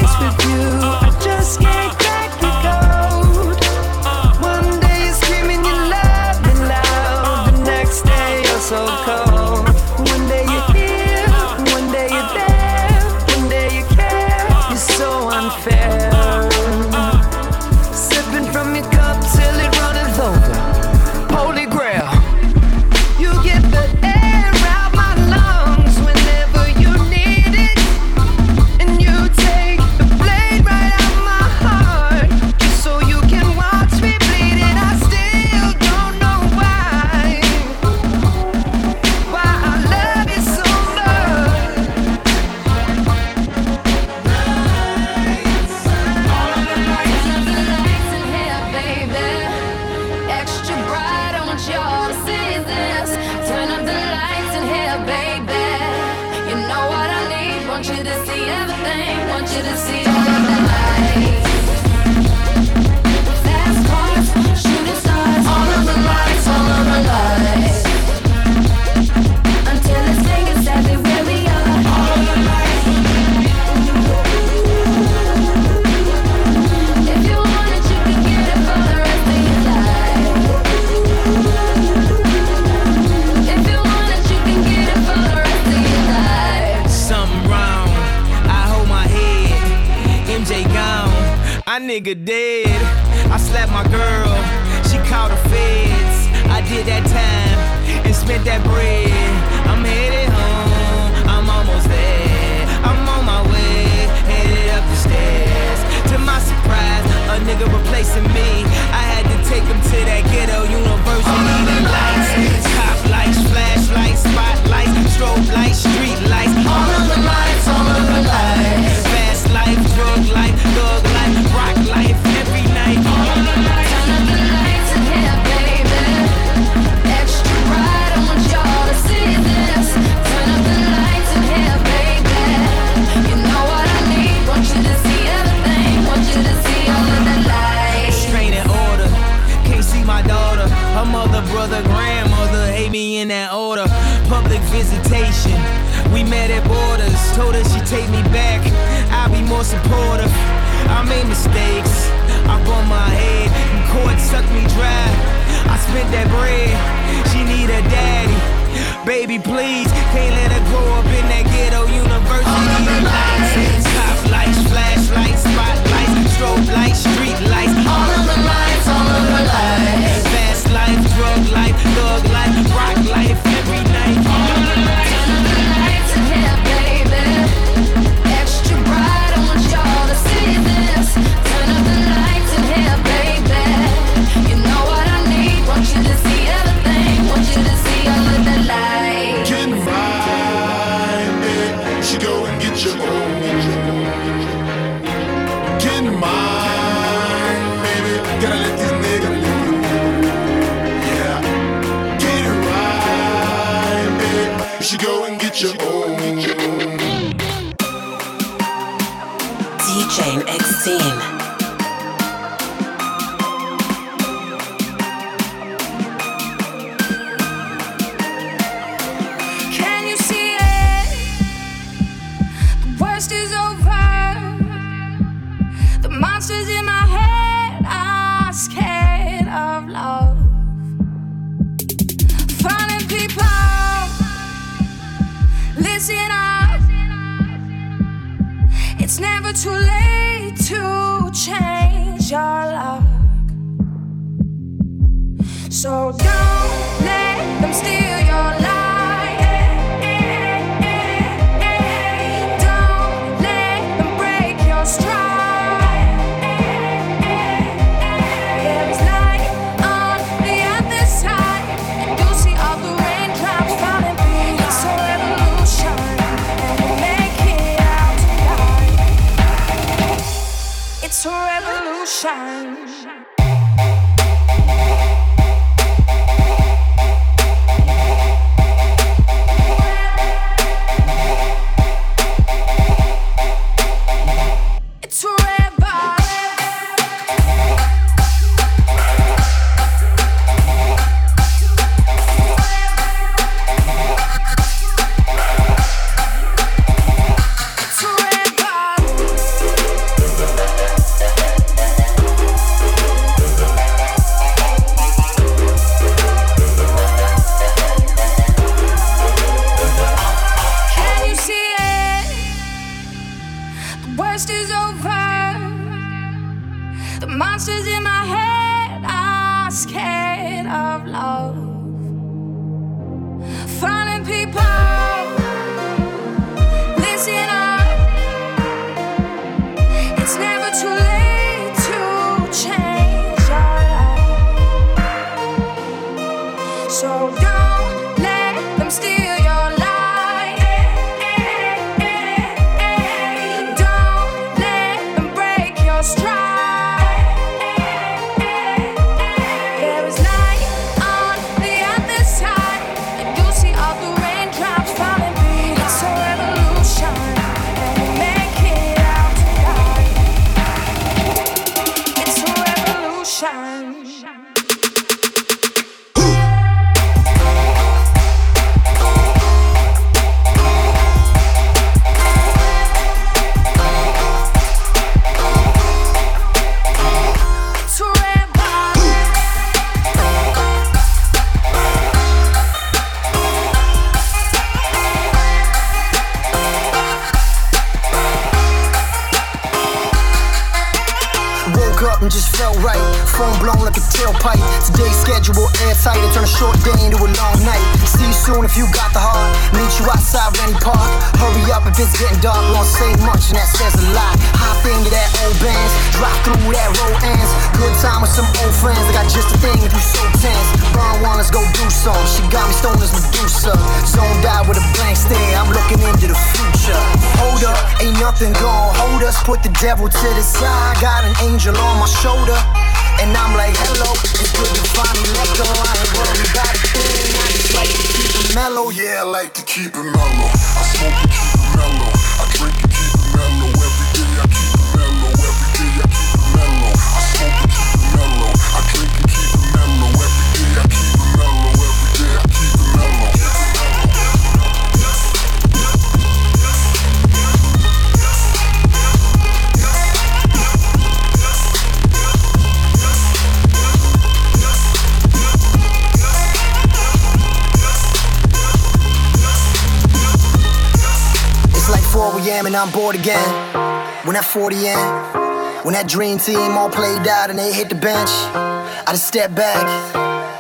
past is over. The monsters in my head are scared of love. Funny people, listen up. It's never too late to change your luck. So don't. Nothing gon' hold us. Put the devil to the side. Got an angel on my shoulder. And I'm like, hello, it's good to finally let go. I ain't worried about a. I just like to keep it mellow. Yeah, I like to keep it mellow. I smoke and keep it mellow. I drink and keep a.m. and I'm bored again. When that 40 in, when that dream team all played out and they hit the bench, I just step back,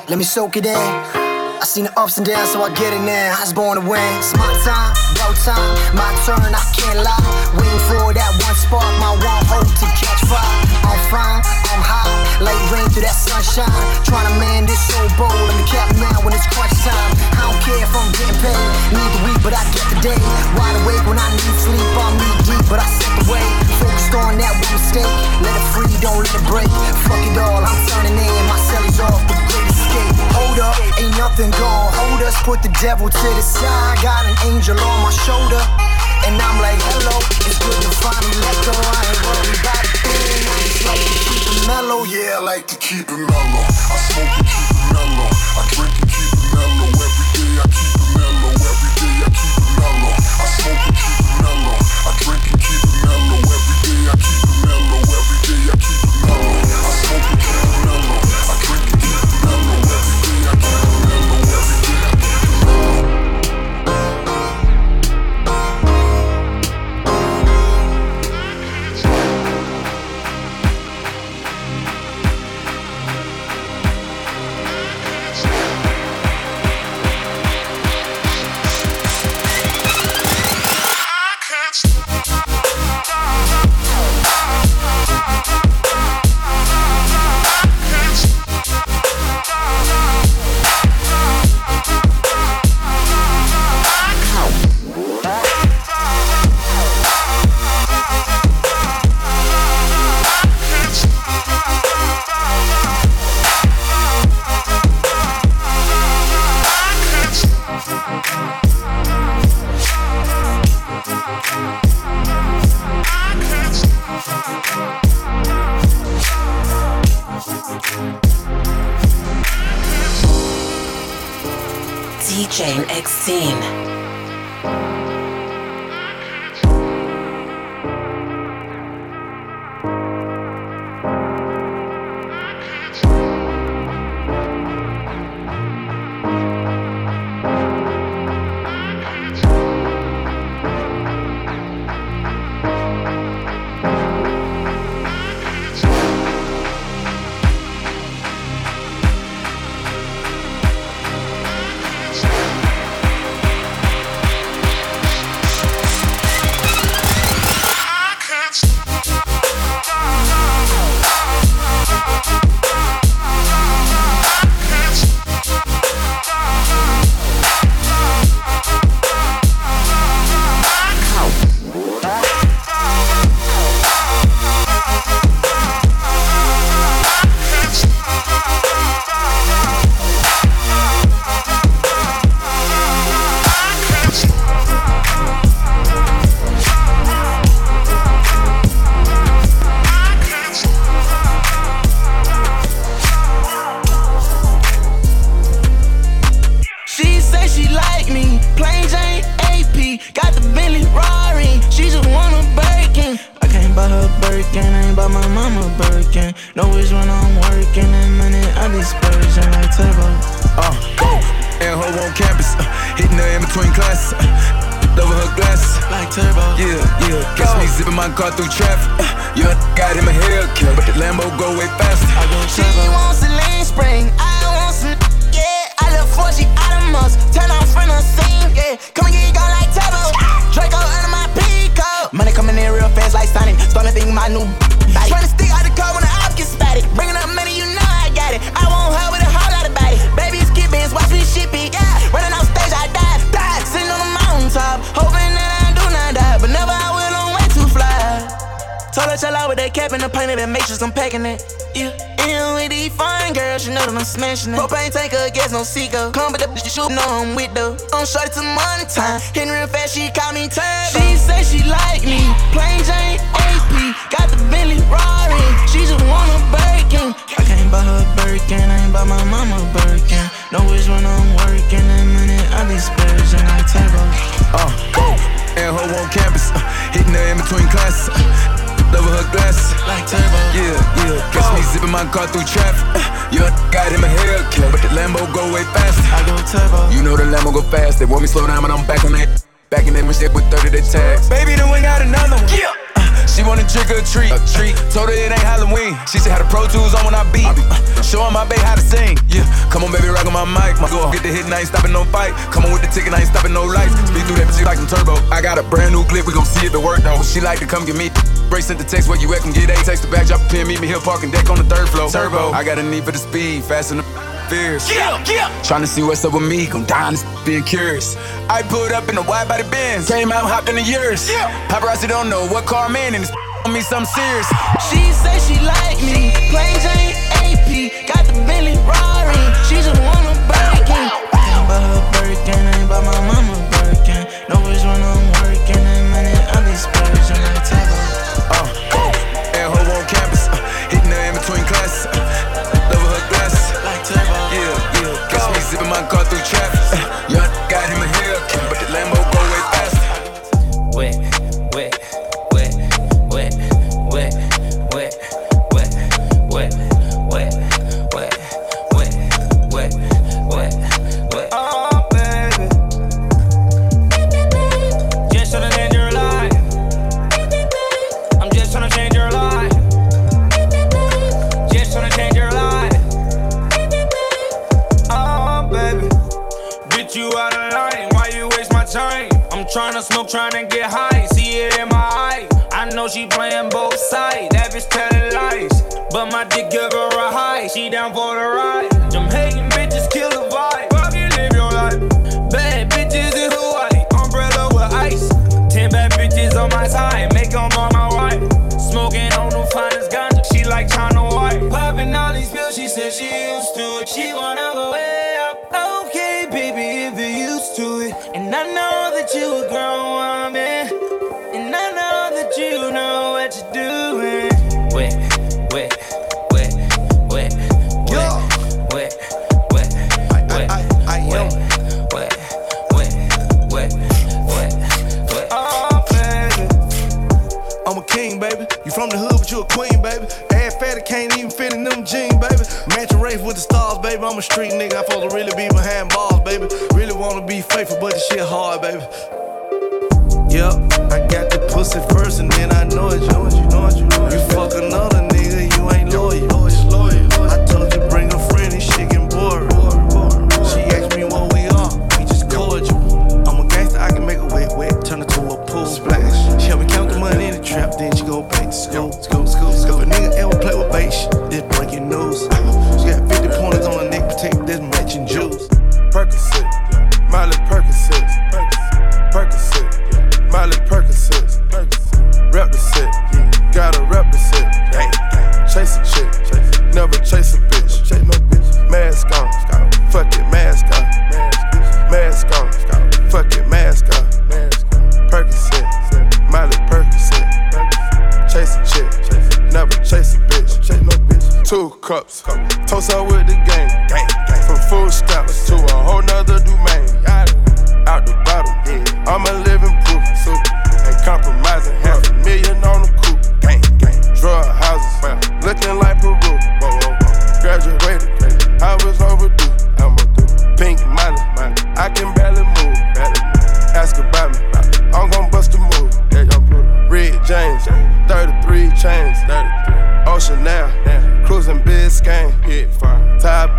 let me soak it in. I seen the ups and downs, so I get it now. I was born to win. It's my time, go time, my turn, I can't lie. Waiting for that one spark, my one hope to catch fire. I'm fine, I'm high, like rain through that sunshine. Trying to man this so bold, I'm the captain now when it's crunch time. I don't care if I'm getting paid, need the week, but I get the day. Wide awake when I need sleep, I'm knee deep, but I set the way. Focused on that one mistake, let it free, don't let it break. Fuck it all, I'm turning in, my cellies off, the great escape. Hold up, ain't nothing gonna hold us. Put the devil to the side, got an angel on my shoulder. And I'm like, hello, it's good to finally let go. I ain't worried about a. I just like to keep it mellow. Yeah, I like to keep it mellow. I smoke and keep it mellow. I drink and keep it mellow. Every day I keep come get me. Brace sent the text where you at, come get A. Text the back, drop a pin, meet me here, parking deck on the third floor. Turbo, I got a need for the speed, fast enough. Fierce. get up. Trying to see what's up with me, gon' die this being curious. I pulled up in a wide body Benz, came out, hopped in the yours. Yeah. Paparazzi don't know what car I'm in this. [LAUGHS] On me, something serious. She say she like me, plain Jane.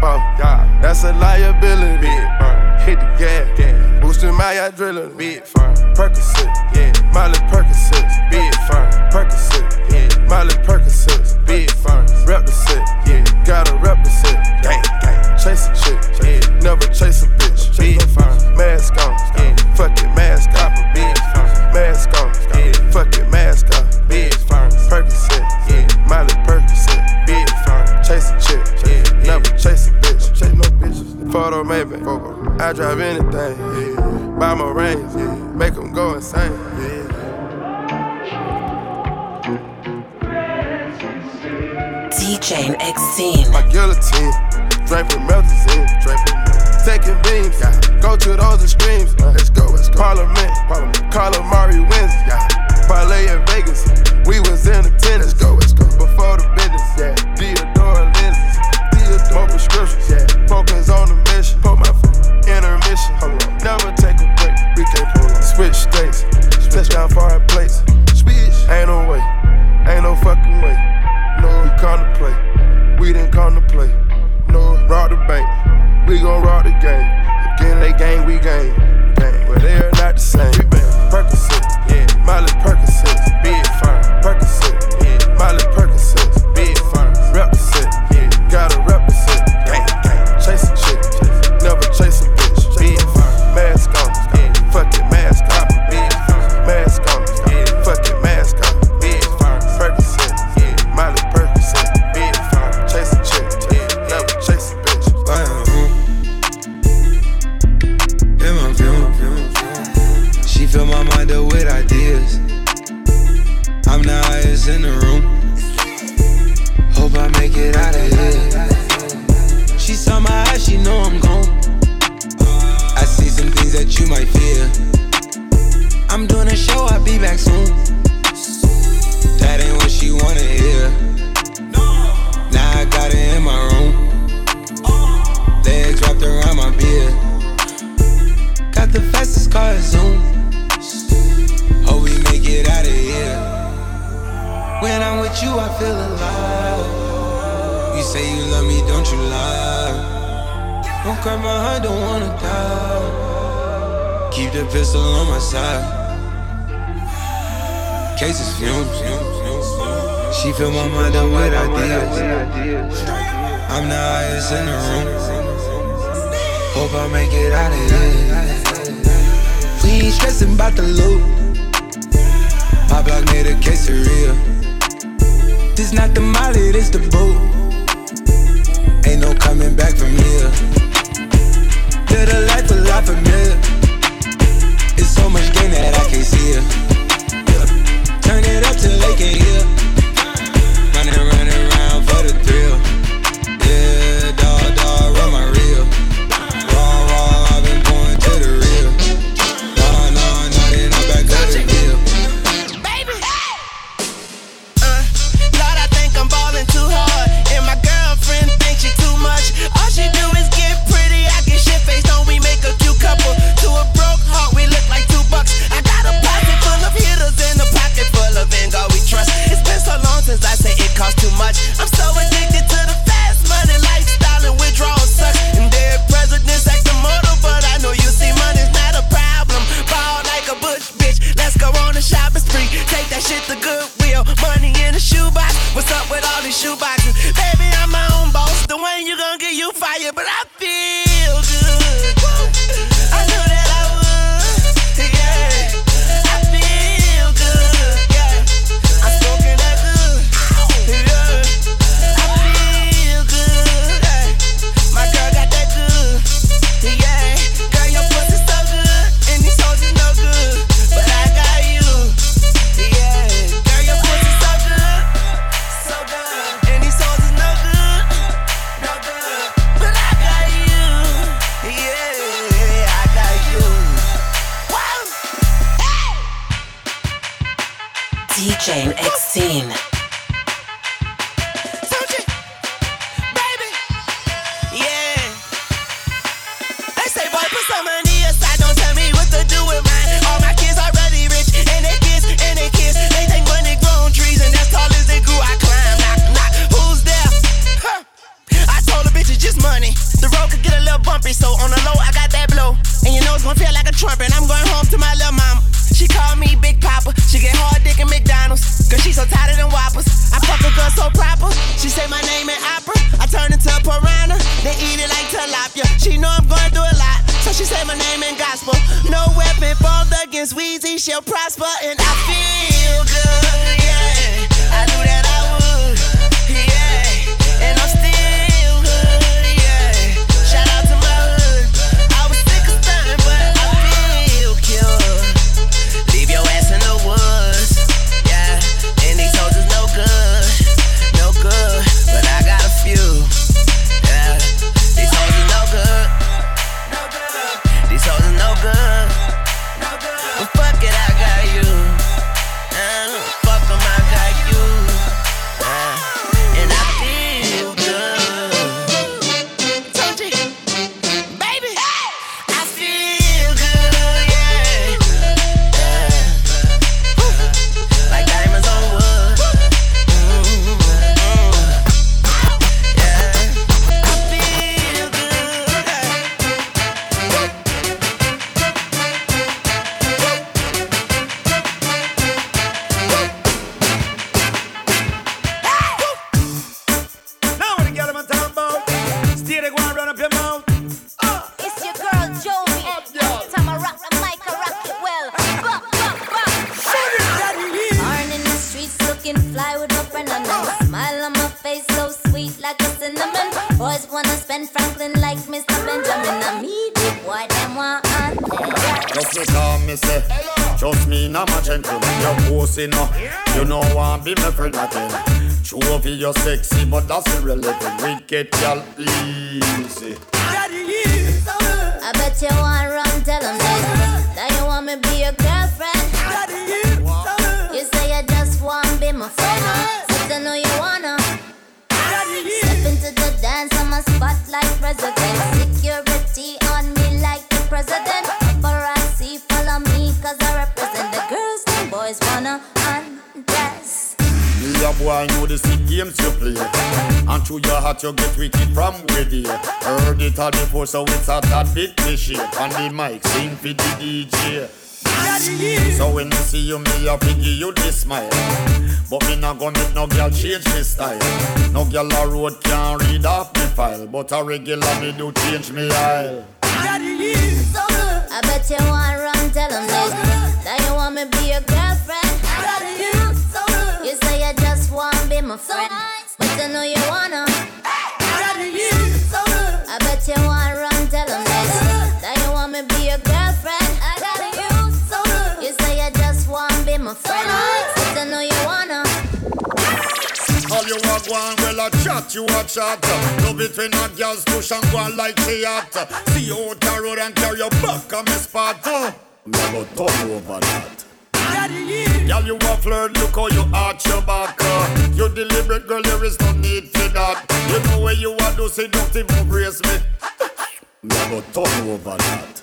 That's a liability. Hit the gas, gas. boosting my adrenaline. Big firm. Percocet, yeah. Molly Percocet, big firm. Percocet, yeah. Molly Percocet, big firm. Represent, yeah. Gotta represent, gang, gang. Chase a chick, yeah. Never chase a bitch, big firm. Mask on, yeah. Fuck it, mask off, big firm. Mask on, yeah. Fuck it, mask bitches. Photo I drive anything, yeah. Buy my range, yeah. Make them go insane, yeah. DJ X-Scene. My guillotine, drink promethazine, drink from Taking beams, yeah. Go to those extremes, let's go, let's go. Parliament, Parliament. Calamari wins, yeah. Parlay in Vegas, we was in attendance, let's go, let's go. Before the business, yeah. Theodore lenses, Theodore. More prescriptions, yeah. Focus on the mission, put my foot, intermission, hold on. Never take a break, we can't pull on. Switch states, touchdown foreign plates. Switch, ain't no way, ain't no fucking way. No, we come to play, we didn't come to play. No, rob the bank, we gon' rob the game. Again, they gang, we gang, gang. But they are not the same. We been Percocet, yeah. Molly Percocet, back soon. That ain't what she wanna hear. Now I got it in my room. Legs wrapped around my beard. Got the fastest car Zoom. Hope we make it out of here. When I'm with you, I feel alive. You say you love me, don't you lie? Don't cry my heart, don't wanna die. Keep the pistol on my side. Cases fumes. She fill my mind up with ideas. I'm the highest in the room. Hope I make it out of here. We ain't stressing about the loot. My block made a quesadilla. This not the molly, this the boot. Ain't no coming back from here. Live the life a lot familiar. It's so much gain that I can't see it. It up till they can hear. Pussy no, you know I want be my friend again. True of you're sexy, but that's irrelevant. Wicked girl, easy. I bet you want run, tell them that. That you want me be your girlfriend. You say you just want to be my friend. But I know you wanna. Step into the dance, I'm a spotlight president. Security on me boy know the sick games you play. And through your heart you get wicked from with you Heard it all before so it's a tad bit cliche. On the mic sing for the DJ So when me see you me a give you this smile. But me not gonna make no girl change me style. No girl a road can read off me file. But a regular me do change me aisle. I bet you want run, tell them this. That you want me be your my friend. But I know you wanna. I bet you want run, tell them this. That you want me be your girlfriend. I got you so it, you say you just wanna be my friend. But I know you wanna. All you a go on, well a chat, you a chat No between a girl's push and go on like she at See you out the road and carry your back on me spot. Me go turn over that Girl, you a flirt, look how you arch your back uh. You deliberate, girl, there is no need for that. You know where you are, do say even brace me. Me go turn over that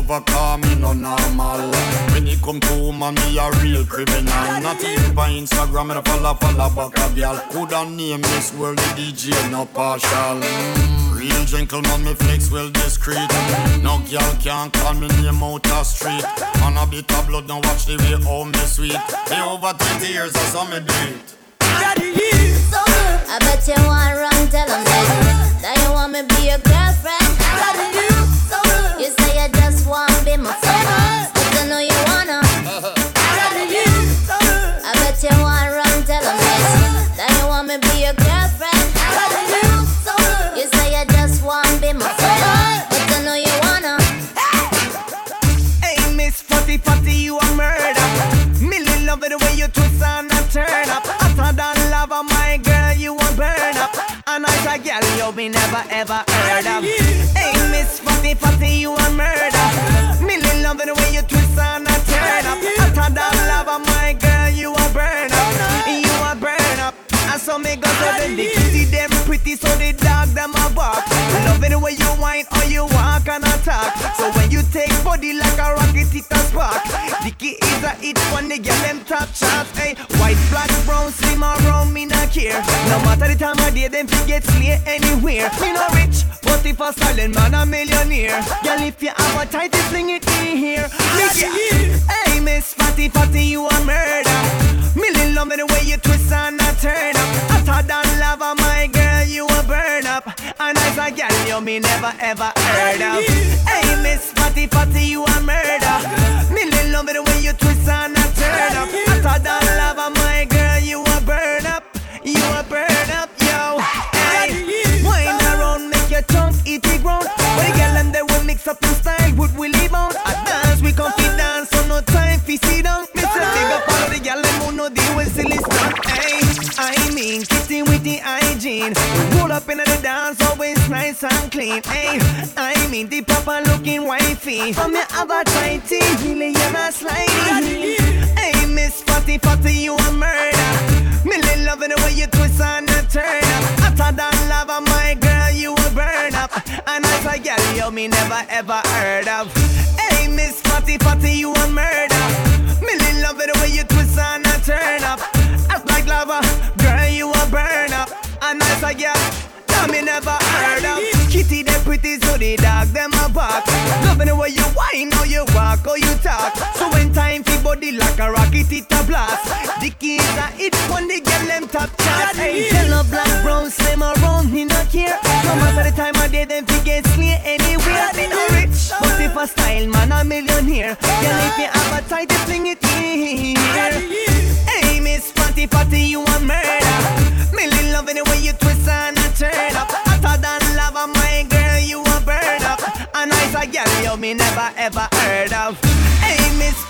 lover, call me no normal. When it come to woman, me a real criminal. Not even by Instagram, me a follow, follow back a girl. Coulda name Miss World, the DJ, no partial. Real gentleman, me flex well discreet. No girl can call me name out the street. On a bit of blood, now watch the way home me sweet. Me over 20 years, I saw me do it. I bet you want run, tell them this. That you want me be your girlfriend. Be never ever heard of. Hey, Miss Fatty Fatty, you a murder. Millie love the way you twist and a turn up. I Hotter than lava, my girl, you a burn up. You a burn up. And so me go to the dick. See them pretty, so the dog them a bark. Love the way you whine or you walk and attack. So when you take body like a rocket, it a spark. Dicky is a hit when the girl them top chart. Hey, eh? white, black, brown, slim or brown, me not care. No matter the time of day, them fi get slay anywhere. Me no rich, but if a silent man a millionaire. Girl, if you have a tight, fling it in here. Me get- Hey, Miss Fatty Fatty, you a murder. Million love the way you twist and a turn up. I Hotter than lava, my girl, you a burn up. And as a girl, you me never ever heard of. Hey, Miss Fatty Fatty, you a murder. Hygiene. Roll up in the dance, always nice and clean. Hey, I mean the proper looking wifey. From your other tighty, you're not sliding. Hey, Miss Fatty Fatty, you a murder. Million loving the way you twist and turn up. Hotter than lava, my girl, you will burn up. And as a girl, you me never ever heard of. Hey, Miss Fatty Fatty, you a murder. Million loving the way you twist and turn up. Act like lava, girl, you a burn up. As a girl, you me never heard of. Kitty, them pretty, so the dog, them a bark. Loving the way you whine, how you walk, how you talk. So when time fi body like a rocket, it a blast. The keys a hit when the girl them top chart. Hey, yellow, black, brown, slim or round, me not care. No matter the time of day, them fi get slay anywhere. Me no rich, but if a style man a millionaire. Girl, if you have a tight, fling it here. Hey, Miss Fatty Fatty, you a murder. Turn up. Hotter than lava, my girl, you a burn up. A nice a girl, you me never ever heard of. Hey, Miss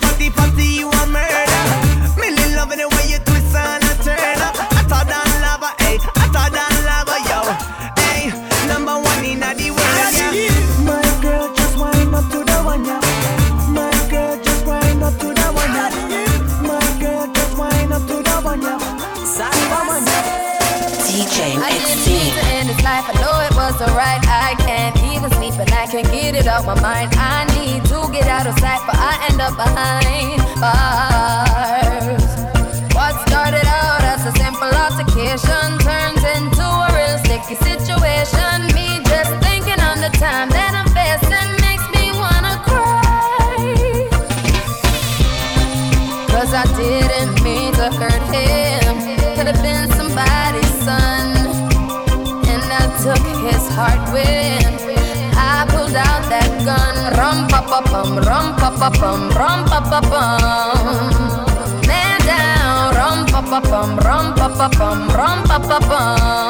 was alright. I can't even sleep and I can't get it out my mind. I need to get out of sight, but I end up behind bars. What started out as a simple altercation turns into a real sticky situation. Me just thinking on the time that I'm facing makes me wanna cry. Cause I didn't mean to hurt him. Heart when I pulled out that gun. Rum pa pa pum, rum pa pa pum, rum pa pa pum. Man down, rum pa pa pum, rum pa pa pum, rum pa pa pum.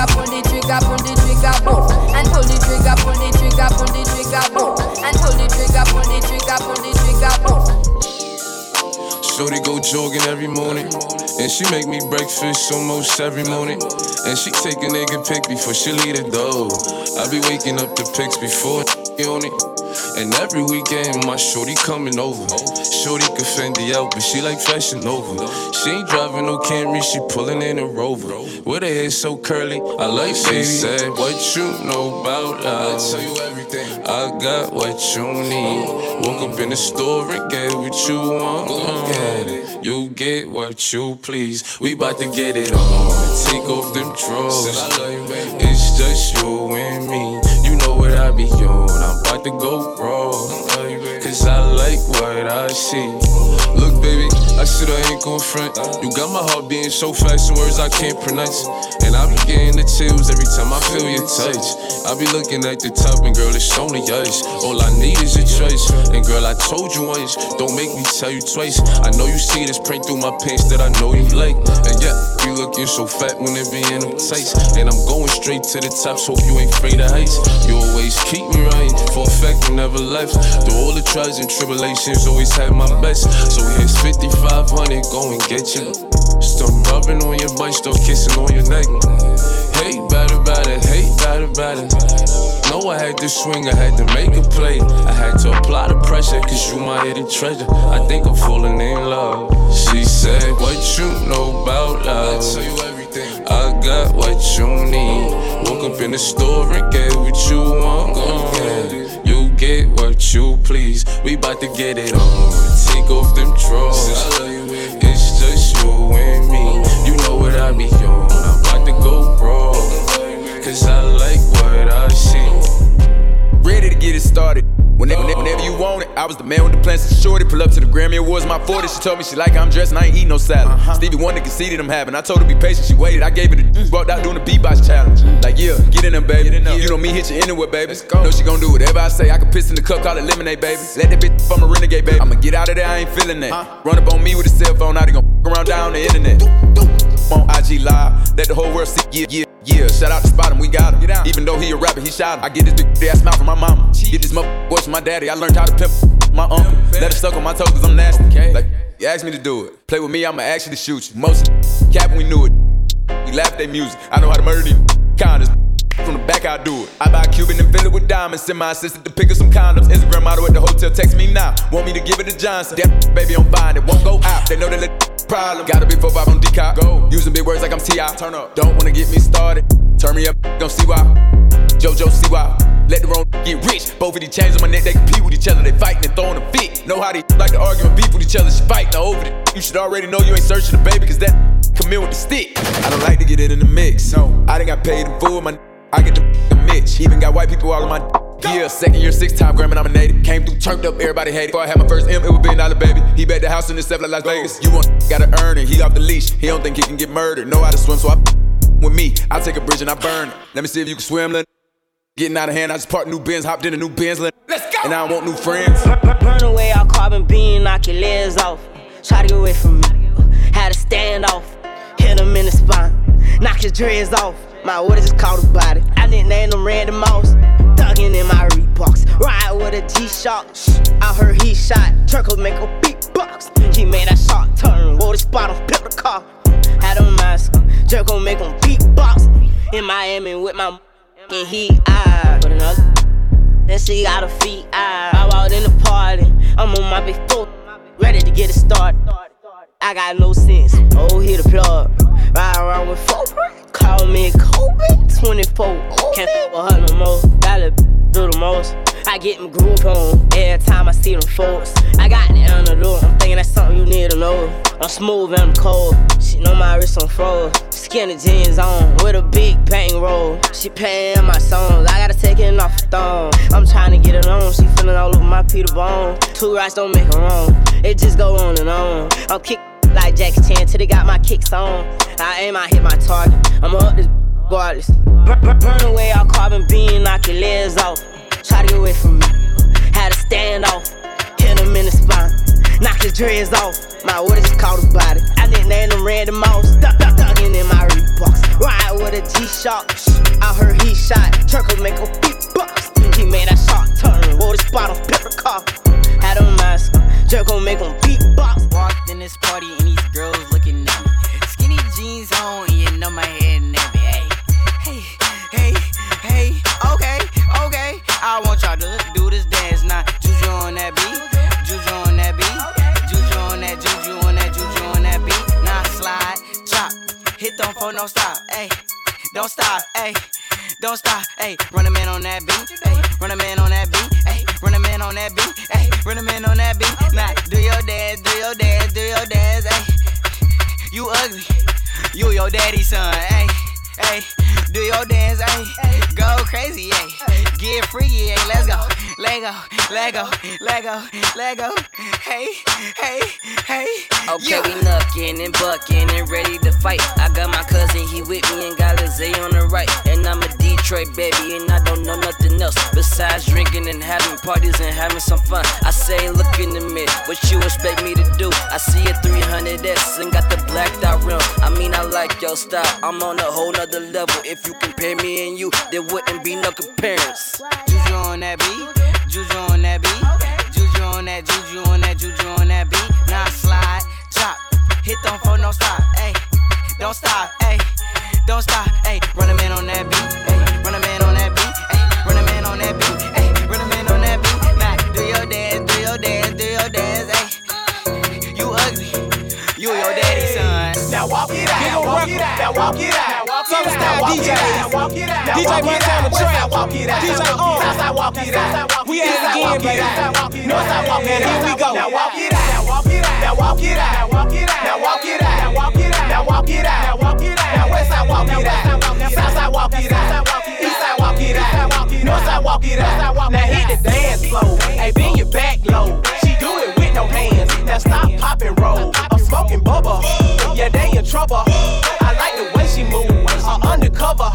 Trigger, pull the trigger, pull the trigger, boom, and pull the trigger, pull the trigger, pull the trigger, boom, and pull the trigger, pull the trigger, pull the trigger, boom. Shorty go jogging every morning. And she make me breakfast almost every morning. And she take a nigga pic before she leave the door. I be waking up the pics before on it. And every weekend, my shorty coming over. Shorty can Fendi out, but she like fashion over. She ain't driving no Camry, she pulling in a Rover. With her hair so curly, I like she said, What you know about love? I tell you everything. I got what you need. Woke up in the store and get what you want. You get what you please. We bout to get it on. Take off them drawers. It's just you and me. You know what I be on. I'm about to go raw. Cause I like what I see. Look, baby, I said I ain't gon' front. You got my heart beating so fast, some words I can't pronounce. And I be getting the chills every time I feel your touch. I be looking at the top, and girl, it's only us. All I need is your choice. And girl, I told you once, don't make me tell you twice. I know you see this print through my pants that I know you like. And yeah, you looking so fat when it be in them tights. And I'm going straight to the top, so hope you ain't afraid of heights. You always keep me right, for a fact you never left. Through all the trials and tribulations, always had my best. So here's 5500, go and get you. Start rubbing on your butt, start kissing on your neck. Hate bad about it, hate bad about it. Know I had to swing, I had to make a play. I had to apply the pressure, cause you my hidden treasure. I think I'm falling in love. She said, What you know about love? I tell you everything. I got what you need. Woke up in the store and get what you want. You get what you please. We bout to get it on. Take off them drawers. It's just you and me. You know what I be on. I'm about to go raw. Cause I like what I see. Ready to get it started. Whenever, whenever, you want it, I was the man with the plans to shorty. Pull up to the Grammy Awards, my 40. She told me she like how I'm dressed and I ain't eat no salad. Stevie Wonder conceded I'm having. I told her be patient, she waited. I gave her the juice, walked out doing the beatbox challenge. Like, yeah, get in there, baby. You know me, hit you anywhere, baby. Know she gon' do whatever I say. I can piss in the cup, call it lemonade, baby. Let that bitch from a renegade, baby. I'ma get out of there, I ain't feeling that. Run up on me with a cell phone, now they gon' around down the internet. On IG Live, let the whole world see, yeah, yeah. Yeah, shout out to Spot him, we got him. Even though he a rapper, he shot him. I get this big ass mouth from my mama. Get this motherfucker voice from my daddy. I learned how to pimp my uncle. Let it suck on my toes cause I'm nasty. Like, you asked me to do it. Play with me, I'ma actually shoot you. Most cap we knew it. We laugh at music. I know how to murder these kindness. From the back, I do it. I buy a Cuban and fill it with diamonds. Send my assistant to pick up some condoms. Instagram model at the hotel, text me now. Want me to give it to Johnson. That baby, I'm fine. It won't go out. They know that little problem. Got a big 4 5 on decop. Go. Using big words like I'm T.I. Turn up. Don't wanna get me started. Turn me up, gon' see why. JoJo, see why. Let the wrong get rich. Both of these chains on my neck, they compete with each other. They fighting and throwing a fit. Know how they like to argue and beef with each other. She fighting over it. You should already know you ain't searching the baby, cause that come in with the stick. I don't like to get it in the mix. No, I done got paid in full. My I get the Mitch. Even got white people all on my yeah, second year, six time Grammy nominated. Came through, turned up, everybody hated. Before I had my first M, it was billion dollar baby. He bet the house in the stuff like Las Vegas. You want, [LAUGHS] gotta earn it. He off the leash. He don't think he can get murdered. Know how to swim, so I [LAUGHS] with me. I take a bridge and I burn it. Let me see if you can swim, let [LAUGHS] Getting out of hand, I just parked new Benz, hopped in a new Benz, let Let's go. And I want new friends. Burn away all carbon beam, knock your legs off. Try to get away from me. Had to stand off. Hit him in the spine. Knock his dreads off. My orders just caught a body. I didn't name them Randy Moss. In my Reeboks. Ride with a G-Shock. I heard he shot. Turkle make a beatbox. He made that shot turn. Wore the spot on, flip the car. Had a mask on. Jerk gon' make him beatbox. In Miami with my and he eye. But another. Then she got her feet eye. I walked in the party. I'm on my big foot. Ready to get it started. I got no sense. Oh, hit the plug. Ride around with four. Call me Kobe 24. Can't fuck with her no more. Gotta do the most. I get them group on every time I see them folks. I got the antidote. I'm thinking that's something you need to know. I'm smooth and I'm cold. She know my wrist on froze. Skinny jeans on with a big bang roll. She paying my songs. I gotta take it off the thumb. I'm trying to get it on. She feeling all over my Peter Bone. Two rights don't make her wrong. It just go on and on. I'm kick like Jackie Chan till they got my kicks on. I aim, I hit my target. I'm up this regardless. Burn, burn, away all carbon beam, knock your legs off. Try to get away from me. Had to stand off. Hit him in the spine. Knock his dreads off. My orders just caught a body. I nicknamed them Randy Moss. Duck, duck, ducking in my Reeboks. Ride with a G-Shock. I heard he shot. Turkle make a beatbox. He made that shot turn. Wore the spot on pepper car. Had a mask. Jerk gon' make him beatbox. Walked in this party and these girls looking at me. Skinny jeans on, and I want y'all to do this dance now. Juju on that beat, juju on that beat, juju on that, juju on that, juju on that beat. Now slide, chop, hit them for no stop. Hey, don't stop. Hey. Don't stop, ayy, run a man on that beat, ayy, run a man on that beat, ayy, run a man on that beat, ayy, run a man on that beat. Now, do your dance, do your dance, do your dance, ayy. You ugly, you your daddy's son, ayy, ayy. Do your dance, ayy. Go crazy, ayy. Get freaky, ayy. Let's go, Lego, Lego, Lego, Lego. Hey, hey, hey. Okay, we knuckin' and buckin' and ready to fight. I got my cousin, he with me and got Lizzie on the right. And I'm a Detroit baby, and I don't know nothing else besides drinking and having parties and having some fun. I say, look in the mirror, what you expect me to do? I see a 300S and got the blacked out rim. I mean, I like your style, I'm on a whole nother level. If you compare me and you, there wouldn't be no comparison. Juju on that beat, juju on that beat, juju on that, juju on that, juju on that beat. Now slide, chop, hit them for no stop, ayy. Don't stop, ayy. Don't stop, ayy. Run a man on that beat, that beat. Run a man on that beat. Now do your dance, do your dance, do your dance, ayy. You ugly, you your daddy's son. Now walk it out, walk it out, now walk it out. Summer style Walk it DJ. out, walk it out, DJ walk Mike it out. track. Walk it out. DJ South walk it out. We at it again, walk baby. out. North walk it out. here we go. Now walk it out, now walk it out, now walk it out, now walk it out, now walk it out, now walk it out, now walk it out, now walk it out. Now walk it out. South walk it out. Walk it out. North side, walk it out. Now hit the dance floor. Hey, bend your back low. She do it with no hands. Now stop, pop and roll. I'm smoking bubba. Yeah, they in trouble. I like the way she move. Uh, undercover.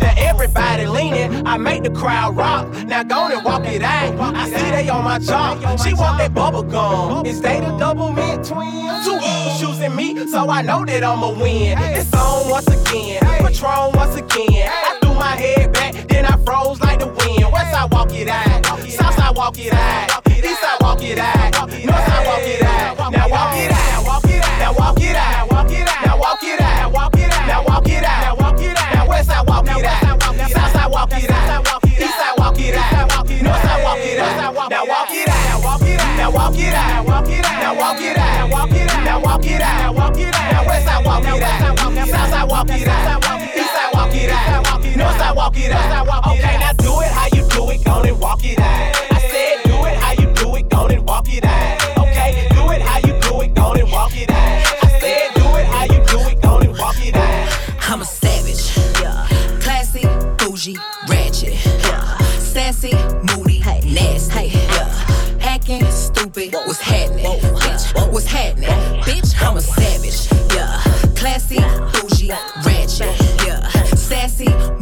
Now everybody leaning. I make the crowd rock. Now go and walk it out. I see they on my job. She want that bubble gum. Is they the double mint twins? Two shoes in me, so I know that I'ma win. It's on once again. Patron once again. I my head back, then I froze like the wind. West side walk it out. South side walk it out. East side walk it out. North side walk it out. Now walk it out. Now walk it out. Now walk it out. Now walk it out. Now walk it out. Now west side walk it out. South side walk it out. East side walk it out. North side walk it out. Now walk it out. Now walk it out. Now walk it out. Now walk it out. Now west side walk it out. South side walk it out. East side walk it out. North side walk it out. Okay, now do it how you do it. Go and walk it out. I said do it how you do it. Go and walk it out. Okay, do it how you do it. Go and walk it out. I said do it how you do it. Go and walk it out. I'm a savage. Yeah. Classy, bougie, ratchet. Yeah. Sassy, Sassy,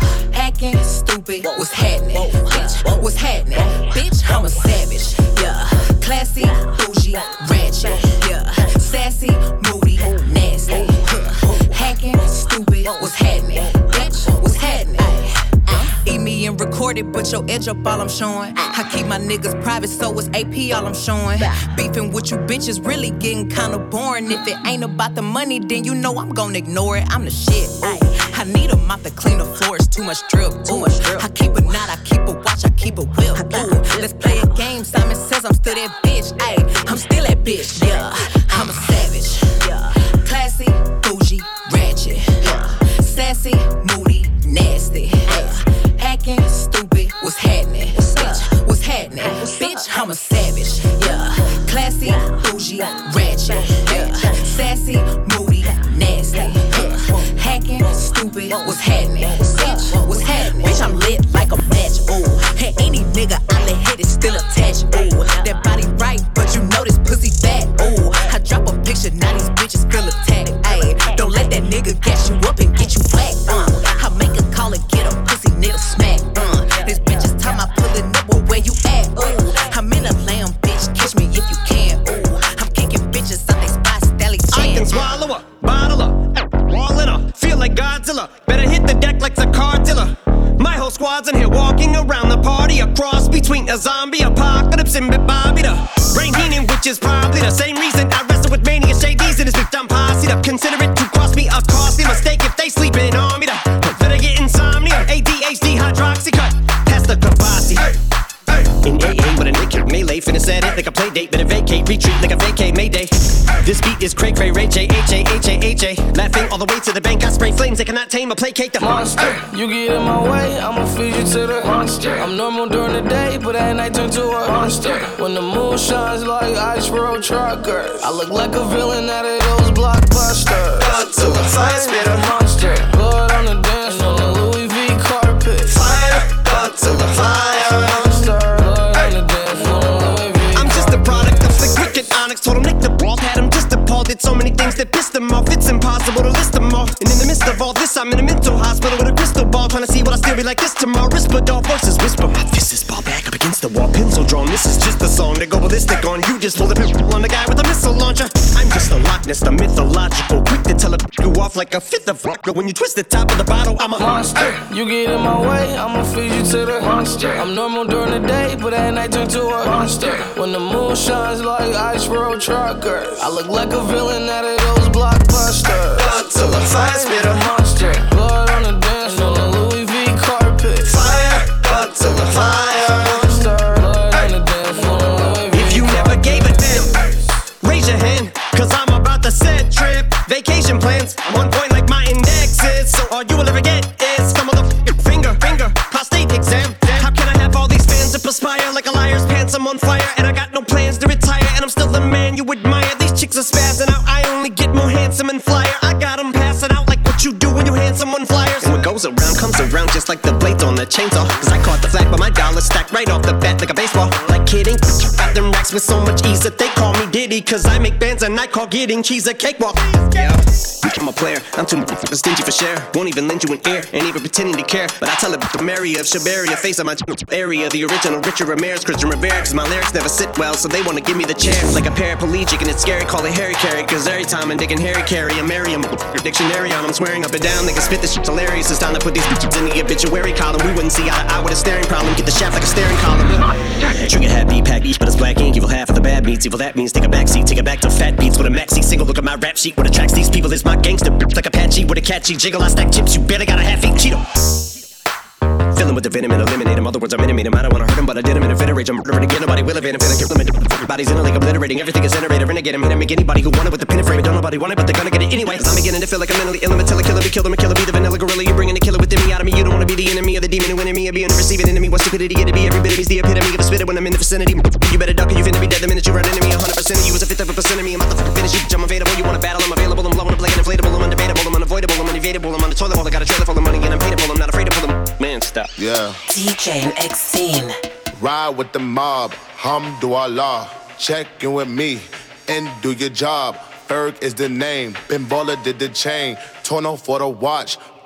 Acting stupid. What's happening? Bitch, what's happening? Bitch, I'm a savage. Yeah. Classy, bougie, ratchet. Yeah. Sassy, moody, nasty. Hacking, stupid. What's happening? Bitch, what's happening? Eat me and record it, but your edge up all I'm showing. I keep my niggas private, so it's AP all I'm showing. Beefing with you bitches really getting kinda boring. If it ain't about the money, then you know I'm gonna ignore it. I'm the shit. Ooh. I need a mop to clean the floors. Too much drip, too much drip. I keep a knot, I keep a watch, I keep a whip. Ooh, let's play a game. Simon says I'm still that bitch. Ayy, I'm still that bitch. Yeah, I'm a savage. Yeah, classy, bougie, ratchet. Yeah, sassy, moody, nasty. Yeah, acting stupid. What's happening? Bitch, what's happening? Bitch, I'm a savage. Yeah, classy, bougie, ratchet. Yeah, sassy, moody stupid. What's happening? Bitch, what's happening? Bitch, I'm lit like a match. Ooh, hey, any nigga I let hit is still attached. Ooh, that body right, but you know this pussy fat. Ooh, I drop a picture, now these bitches feel attacked. Ayy, don't let that nigga gas you up and get you Godzilla. Better hit the deck like the cartilla. My whole squad's in here walking around the party. A cross between a zombie apocalypse and Bobby the Brain Heenan, which is probably the same reason I This beat is cray cray, Ray J, H A, H A, H A. Laughing all the way to the bank, I spray flames, they cannot tame or placate the Monster, you get in my way, I'ma feed you to the monster. I'm normal during the day, but at night turn to a monster. When the moon shines like ice road truckers, I look like a villain out of those blockbusters. Blood to the fire spitter. monster. Blood on the this, I'm in a mental hospital with a crystal ball, trying to see what I still be like this tomorrow. Risperdal voices whisper. My fist is ball back up against the wall, pencil drawn. This is just a song to go ballistic on. You just pulled a pimple on the guy with a missile launcher. I'm just a Loch Ness, the mythological, quick to tell a [LAUGHS] you off like a fifth of rock. When you twist the top of the bottle, I'm a monster. You get in my way, I'ma feed you to the monster. I'm normal during the day, but at night turn to a monster. When the moon shines like ice road truckers, I look like a villain out of those blockbusters. To the fire spitter. monster. Blood on the dance floor, on the Louis V carpet. Fire, the fire. Monster. Blood on the dance floor, on Louis V If you never gave a damn, raise your hand, cause I'm about to set trip. Vacation plans, one point like my index is. So all you will ever get is some motherfucking finger, finger, prostate exam. How can I have all these fans that perspire like a liar's pants? I'm on fire, and I got no plans to retire, and I'm still the man you admire. These chicks are spazzing out, goes around comes around just like the blades on the chainsaw. Cause I caught the flag, but my dollar stacked right off the bat like a baseball. Like kidding, got them with so much ease that they call me Diddy. Cause I make bands and I call getting cheese a cakewalk. Yeah. I'm a player, I'm too stingy for share. Won't even lend you an ear, ain't even pretending to care. But I tell it to Mary of Shabaria, face of my area. The original Richard Ramirez, Christian Rivera. Cause my lyrics never sit well, so they wanna give me the chair. Like a paraplegic, and it's scary, call it Harry Carry. Cause every time I'm digging Harry Carry, I'm Merriam. Dictionary on, I'm swearing up and down. They can spit this shit's hilarious. It's time to put these bitches in the obituary column. We wouldn't see eye to eye with a staring problem. Get the shaft like a staring column. Trigger happy, pack each, but it's black ink. Evil half of the bad meats. Evil that means take a backseat, take it back to fat beats with a maxi single. Look at my rap sheet. What attracts these people is my gangster like Apache with a catchy jiggle. I stack chips. You better got a half eat Cheeto. Fill 'em with the venom and eliminate 'em. Other words, I'm intimate 'em. I don't wanna hurt 'em, but I did 'em in a fit of rage. I'm murdering again. Nobody will evade 'em. Feeling kill 'em. Everybody's in a league, obliterating. Everything is generated. Renegade 'em. Hit 'em. Make anybody who want it with the pin and frame. it. Don't nobody want it, but they're gonna get it anyway. I'm beginning to feel like I'm mentally ill. I'm a killer. Be killed. I'm a killer. Be the vanilla gorilla. You're bringing the killer within me out of me. You don't wanna be the enemy of the demon who me. Or being the receiving enemy. What stupidity it to be. Every bit of me's the epitome of a spitter when I'm in the vicinity. You better duck or you finna be dead the minute you run into me. 100% of you is a fifth of a percent of me. I'm fucking finish you. I'm available. You wanna battle? I'm available. I'm blowing up inflatable. I'm undebatable. I'm unavoidable. I'm. I'm on the toilet bowl. I got a trailer full of money Yeah. DJ X-Scene. Ride with the mob, Hamdulillah. Check in with me and do your job. Ferg is the name, Ben Baller did the chain. Tourneau for the watch,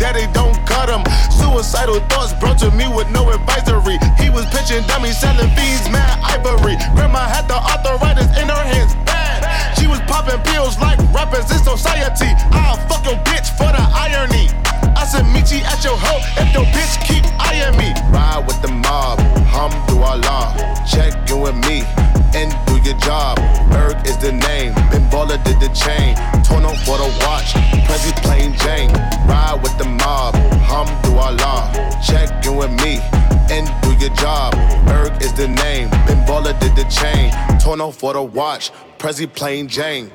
they don't cut him. Suicidal thoughts brought to me with no advisory. He was pitching dummies, selling fiends, mad ivory. Grandma had the arthritis in her hands, bad. She was popping pills like rappers in society. I'll fuck your bitch for the irony. I said, meet you at your hoe if your bitch keep eyeing me. Ride with the mob, Hamdulillah. Check in with me and do your job. Ferg is the name, Ben Baller did the chain. Torn up for the watch, Prezi plain Jane. Ride with the mob, Hum Hamdulillah. Check in with me and do your job. Ferg is the name, Ben Baller did the chain. Torn up for the watch, Prezi plain Jane.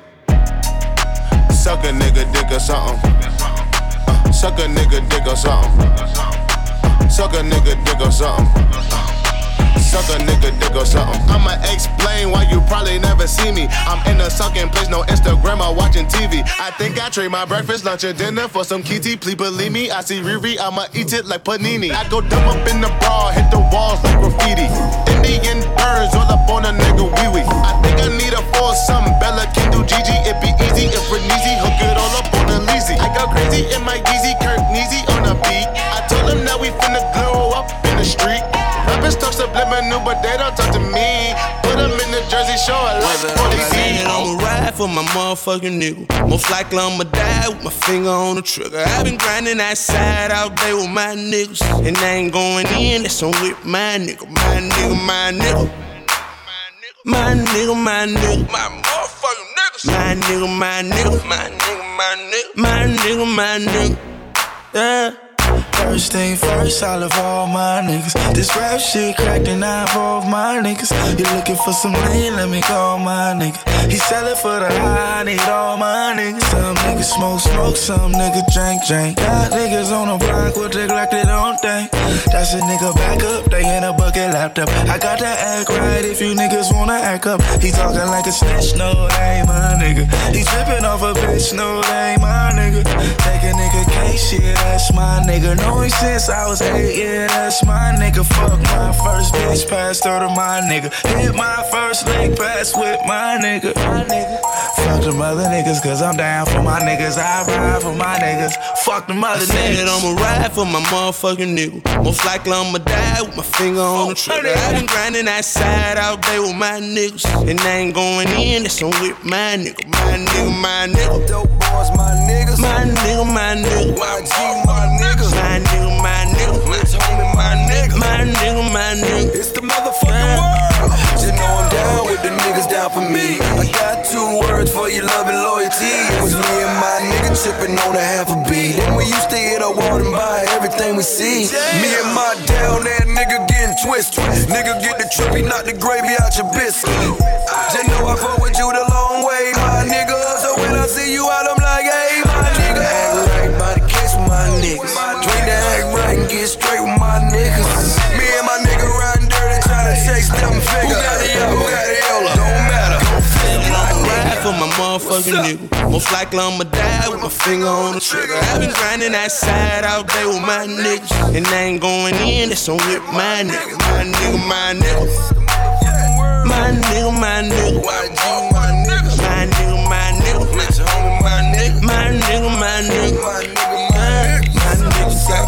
Suck a nigga dick or something. Uh, suck a nigga dick or something. Uh, suck a nigga dick or something. Uh, Suck a nigga dick or something. I'ma explain why you probably never see me. I'm in a sucking place, no Instagram or watching TV. I think I trade my breakfast, lunch, and dinner for some kitty. Please believe me, I see Riri, I'ma eat it like panini. I go dumb up in the bra, hit the walls like graffiti. Indian birds all up on a nigga wee wee. I think I need a foursome. Bella can do Gigi, it be easy if we're easy. Hook it all up on a leasy. I go crazy in my Yeezy, Kirk Neasy on a beat. I told him that we finna glow up in the street. Rappers talk subliminal, but they don't talk to me. Put them in the jersey, show a like saying I'ma ride for my motherfucking nigga. Most likely I'ma die with my finger on the trigger. I've been grinding that side all day with my niggas. And I ain't going in, that's on with my nigga. My nigga, my nigga. My nigga, my nigga. My motherfucking niggas. My nigga, my nigga. My nigga, my nigga. My nigga, my nigga. Yeah. First thing first, I love all my niggas. This rap shit cracked and I involve my niggas. You looking for some lean? Let me call my nigga. He sellin' for the high, I need all my niggas. Some niggas smoke, smoke, some niggas drink, drink. Got niggas on the block with they like they don't think. That's a nigga back up, they in a bucket laptop. I got to act right if you niggas wanna act up. He talking like a snitch, no, that ain't my nigga. He tripping off a bitch, no, that ain't my nigga. Take a nigga case, shit, that's my nigga. Know him since I was eight, yeah, that's my nigga. Fuck my first bitch, passed her to my nigga. Hit my first leg pass with my nigga. My nigga. Fuck them other niggas, cause I'm down for my niggas. I ride for my niggas. Fuck them other I said niggas. I'ma ride for my motherfucking nigga. Most likely I'ma die with my finger on the trigger. i been grinding that side all day with my niggas. And I ain't going in, that's on with my nigga. My nigga, my nigga. Dope boys, my niggas. My nigga, my nigga. My G, my niggas. My nigga, my nigga. My homie, my nigga. My nigga, my nigga. It's the motherfucking world. You know I'm down with the niggas down for me. I got two words for your love and loyalty. It was me and my nigga tripping on a half a beat. And we used to hit a wall and buy everything we see. Me and my down there nigga getting twisted. Nigga get the trippy, knock the gravy out your biscuit. Ah. Just know I fuck with you the long way, my nigga. So when I see you out, I'm motherfucking nigga. Most likely I'ma die with my finger on the trigger. i been grinding that side all day with my niggas. And I ain't going in, that's on with my nigga. My nigga, my nigga. My nigga, my nigga. My nigga, my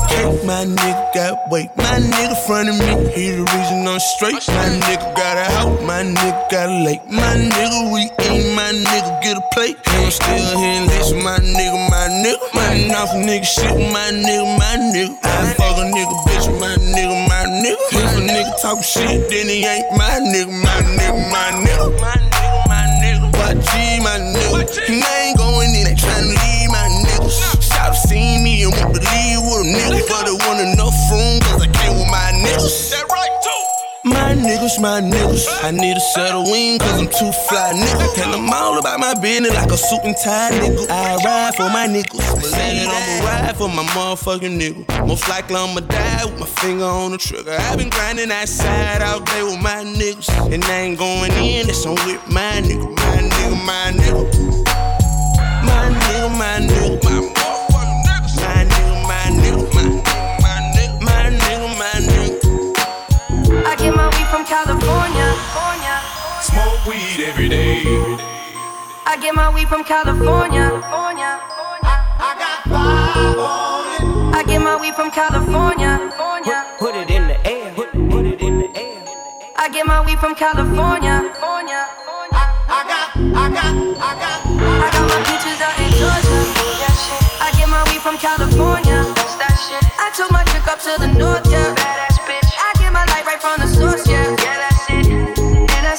cake, my nigga got weight. My nigga front of me, he the reason I'm straight. My nigga got a house, my nigga got a lake. My nigga, we eat, my nigga get a plate. And I'm still here and my nigga, my nigga. My off nigga shit, my nigga, my nigga. I fuck a nigga, bitch, my nigga, my nigga. If a nigga talk shit, then he ain't my nigga, my nigga, my nigga. My nigga, my nigga. YG, my nigga. I ain't going in, they tryna leave my Shout seen me and won't believe with a nigga, but it wasn't enough room, cause I came with my niggas. That right, too. My niggas, my niggas. I need a set of wings, cause I'm too fly, nigga. And I'm all about my business like a suit and tie, nigga. I ride for my niggas. Believe I'ma ride for my motherfucking nigga. Most likely I'ma die with my finger on the trigger. i been grinding that side all day with my niggas. And I ain't going in, that's on with my nigga. My nigga, my nigga. My nigga, my nigga. My motherfucking from California. Smoke weed every day. I get my weed from California. I get my weed from California. Put it in the air. Put, put it in the air. I get my weed from California. I got, I got, I got, I got my peaches out in Georgia. I get my weed from California. I took my chick up to the north, yeah.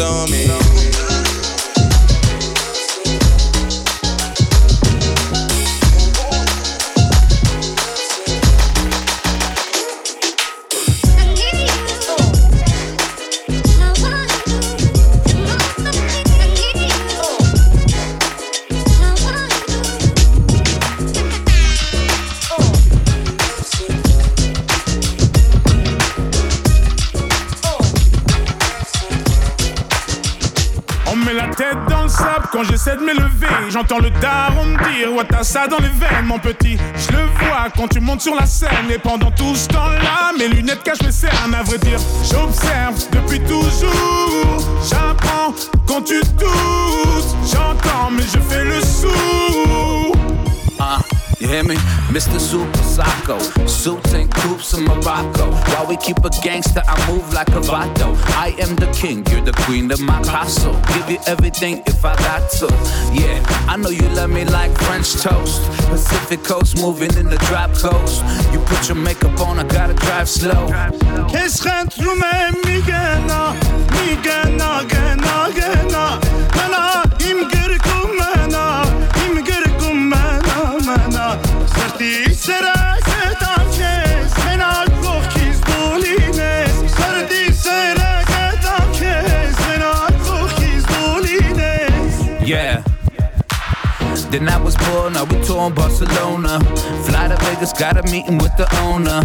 on me. J'entends le daron me dire Ouais t'as ça dans les veines mon petit. Je le vois quand tu montes sur la scène Et pendant tout ce temps-là Mes lunettes cachent mes cernes. À vrai dire J'observe depuis toujours. J'apprends quand tu tousses. J'entends mais je fais le sourd ah. You hear me? Mr. Super Sako. Suits and coops in Morocco. While we keep a gangster, I move like a vato. I am the king, you're the queen of my castle. Give you everything if I got to. Yeah, I know you love me like French toast. Pacific coast moving in the drop coast. You put your makeup on, I gotta drive slow. کس خند رو من partir será? Then I was poor, now we tour in Barcelona. Fly to Vegas, got a meeting with the owner.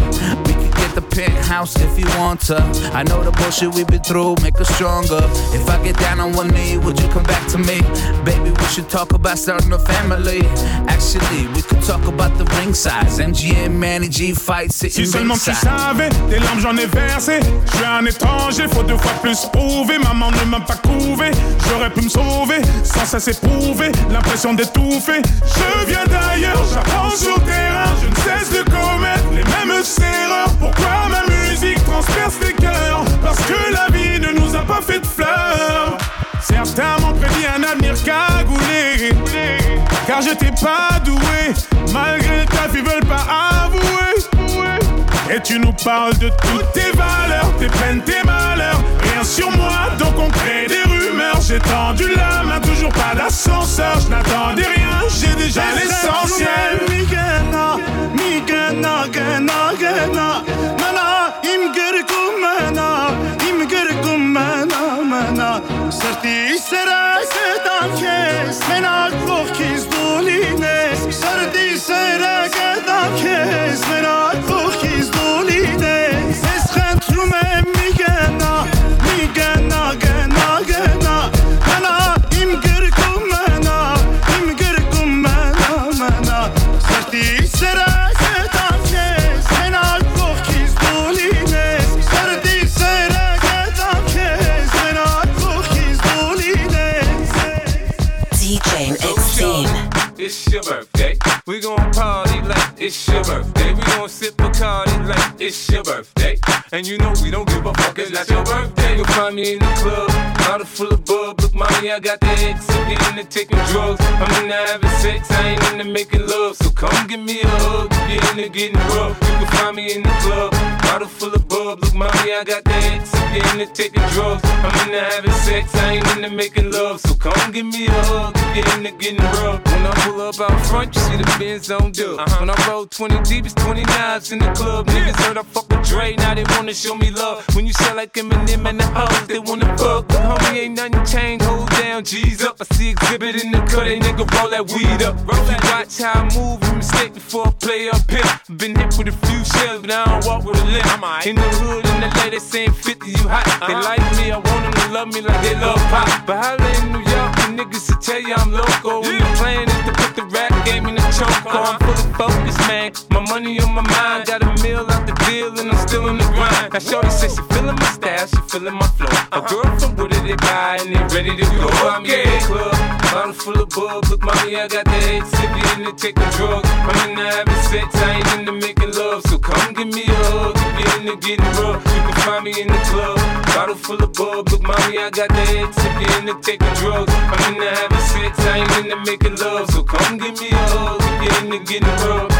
We can get the penthouse if you want to. I know the bullshit we've been through, make us stronger. If I get down on one knee, would you come back to me? Baby, we should talk about starting a family. Actually, we could talk about the ring size. MGM, Manny G fight, sitting Si seulement tu savais, des larmes j'en ai versé. Je suis un étranger, faut deux fois plus prouver. Maman ne m'a pas couvé, j'aurais pu me sauver sans cesse éprouver l'impression d'étouffer. Je viens d'ailleurs, j'apprends sur terrain. Je ne cesse de commettre les mêmes erreurs. Pourquoi ma musique transperce les cœurs? Parce que la vie ne nous a pas fait de fleurs. Certains m'ont prédit un avenir cagoulé. Car j'étais pas doué, malgré taf, ils veulent pas avouer. Et tu nous parles de toutes tes valeurs, tes peines, tes malheurs. Rien sur moi, donc on crée des rumeurs. J'ai tendu la main, toujours pas d'ascenseur. Je n'attendais rien, j'ai déjà l'essentiel. It's summer birthday. We going party like it's summer day we want sip a car like it's summer birthday. And you know we don't give up cuz let your birthday. You find me in the club, bottle full of bub. Look, mommy, I got the X. I'm getting into taking drugs. I'm into having sex, I ain't into making love. So come give me a hug. If you're into getting rough, you can find me in the club, bottle full of bub. Look, mommy, I got the X. I'm getting into taking drugs. I'm into having sex, I ain't into making love. So come give me a hug. If you're into getting rough. When I pull up out front, you see the Benz on dub. When I roll 20 deep, it's 29s in the club. Niggas heard I fuck with Dre, now they wanna show me love. When you sell like Eminem and the hoes, they wanna fuck. But homie, ain't nothing changed, hold down, G's up. I see exhibit in the cut, they nigga roll that weed up. Roll that watch how I move, and mistake before I play up here. Been hit with a few shells, but I don't walk with a limp. In the hood, in the lady saying 50, you hot. They uh-huh. like me, I want them to love me like they love pop. But holla in New York, the niggas will tell you I'm local. When the plan is to put the rap game in the choke. I'm full of focus, man. My money on my mind, got a meal out the deal, and I'm still in the grind. Now, Shorty says she feeling my style, she feeling my flow. A girl from Wooded, they buy, and they ready to go. I'm in the club, bottle full of bub. Look, mommy, I got the head, sip it in the taking drugs. I'm into having sex, I ain't into making love. So come give me a hug, if you're into getting rough. You can find me in the club, bottle full of bub. Look, mommy, I got the head, sip it in the taking drugs. I'm into having sex, I ain't into making love. Come give me a hug, if you're into getting rough.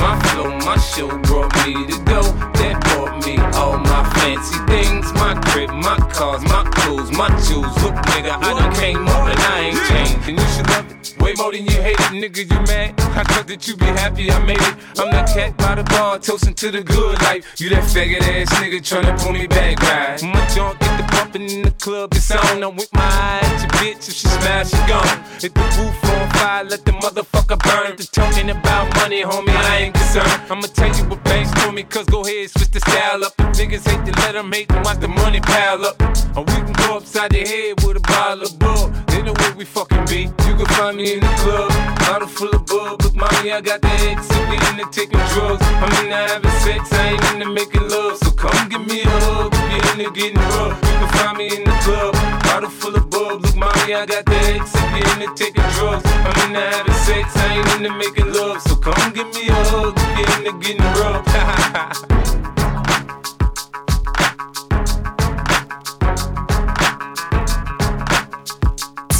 My flow, my show brought me to go. That brought me all my fancy things. My crib, my cars, my clothes, my jewels. Look, nigga, I done came up and I ain't changed. And you should love it. Way more than you hate it, nigga, you mad? I thought that you'd be happy I made it. I'm that cat by the bar, toasting to the good life. You that faggot ass nigga tryna pull me back, right? My junk get the bumping in the club, it's on. I'm with my eye at your bitch, if she smash, she gone. Hit the roof on fire, let the motherfucker burn. The talking about money, homie, I ain't concerned. I'ma tell you what banks for me, cause go ahead, switch the style up. The niggas hate to let them hate them, watch the money pile up. Or we can go upside the head with a bottle of bug. Know where we fucking be. You can find me in the club, bottle full of bug. Look, mommy, I got the X, if we into taking drugs. I'm in into having sex, I ain't into making love. So come give me a hug, if you're into getting rough. You can find me in the club, bottle full of bug. Look, mommy, I got the X, if we into taking drugs. I'm in into having sex, I ain't into making love. So come give me a hug, if you're into getting rough.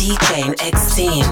DJ X-Team.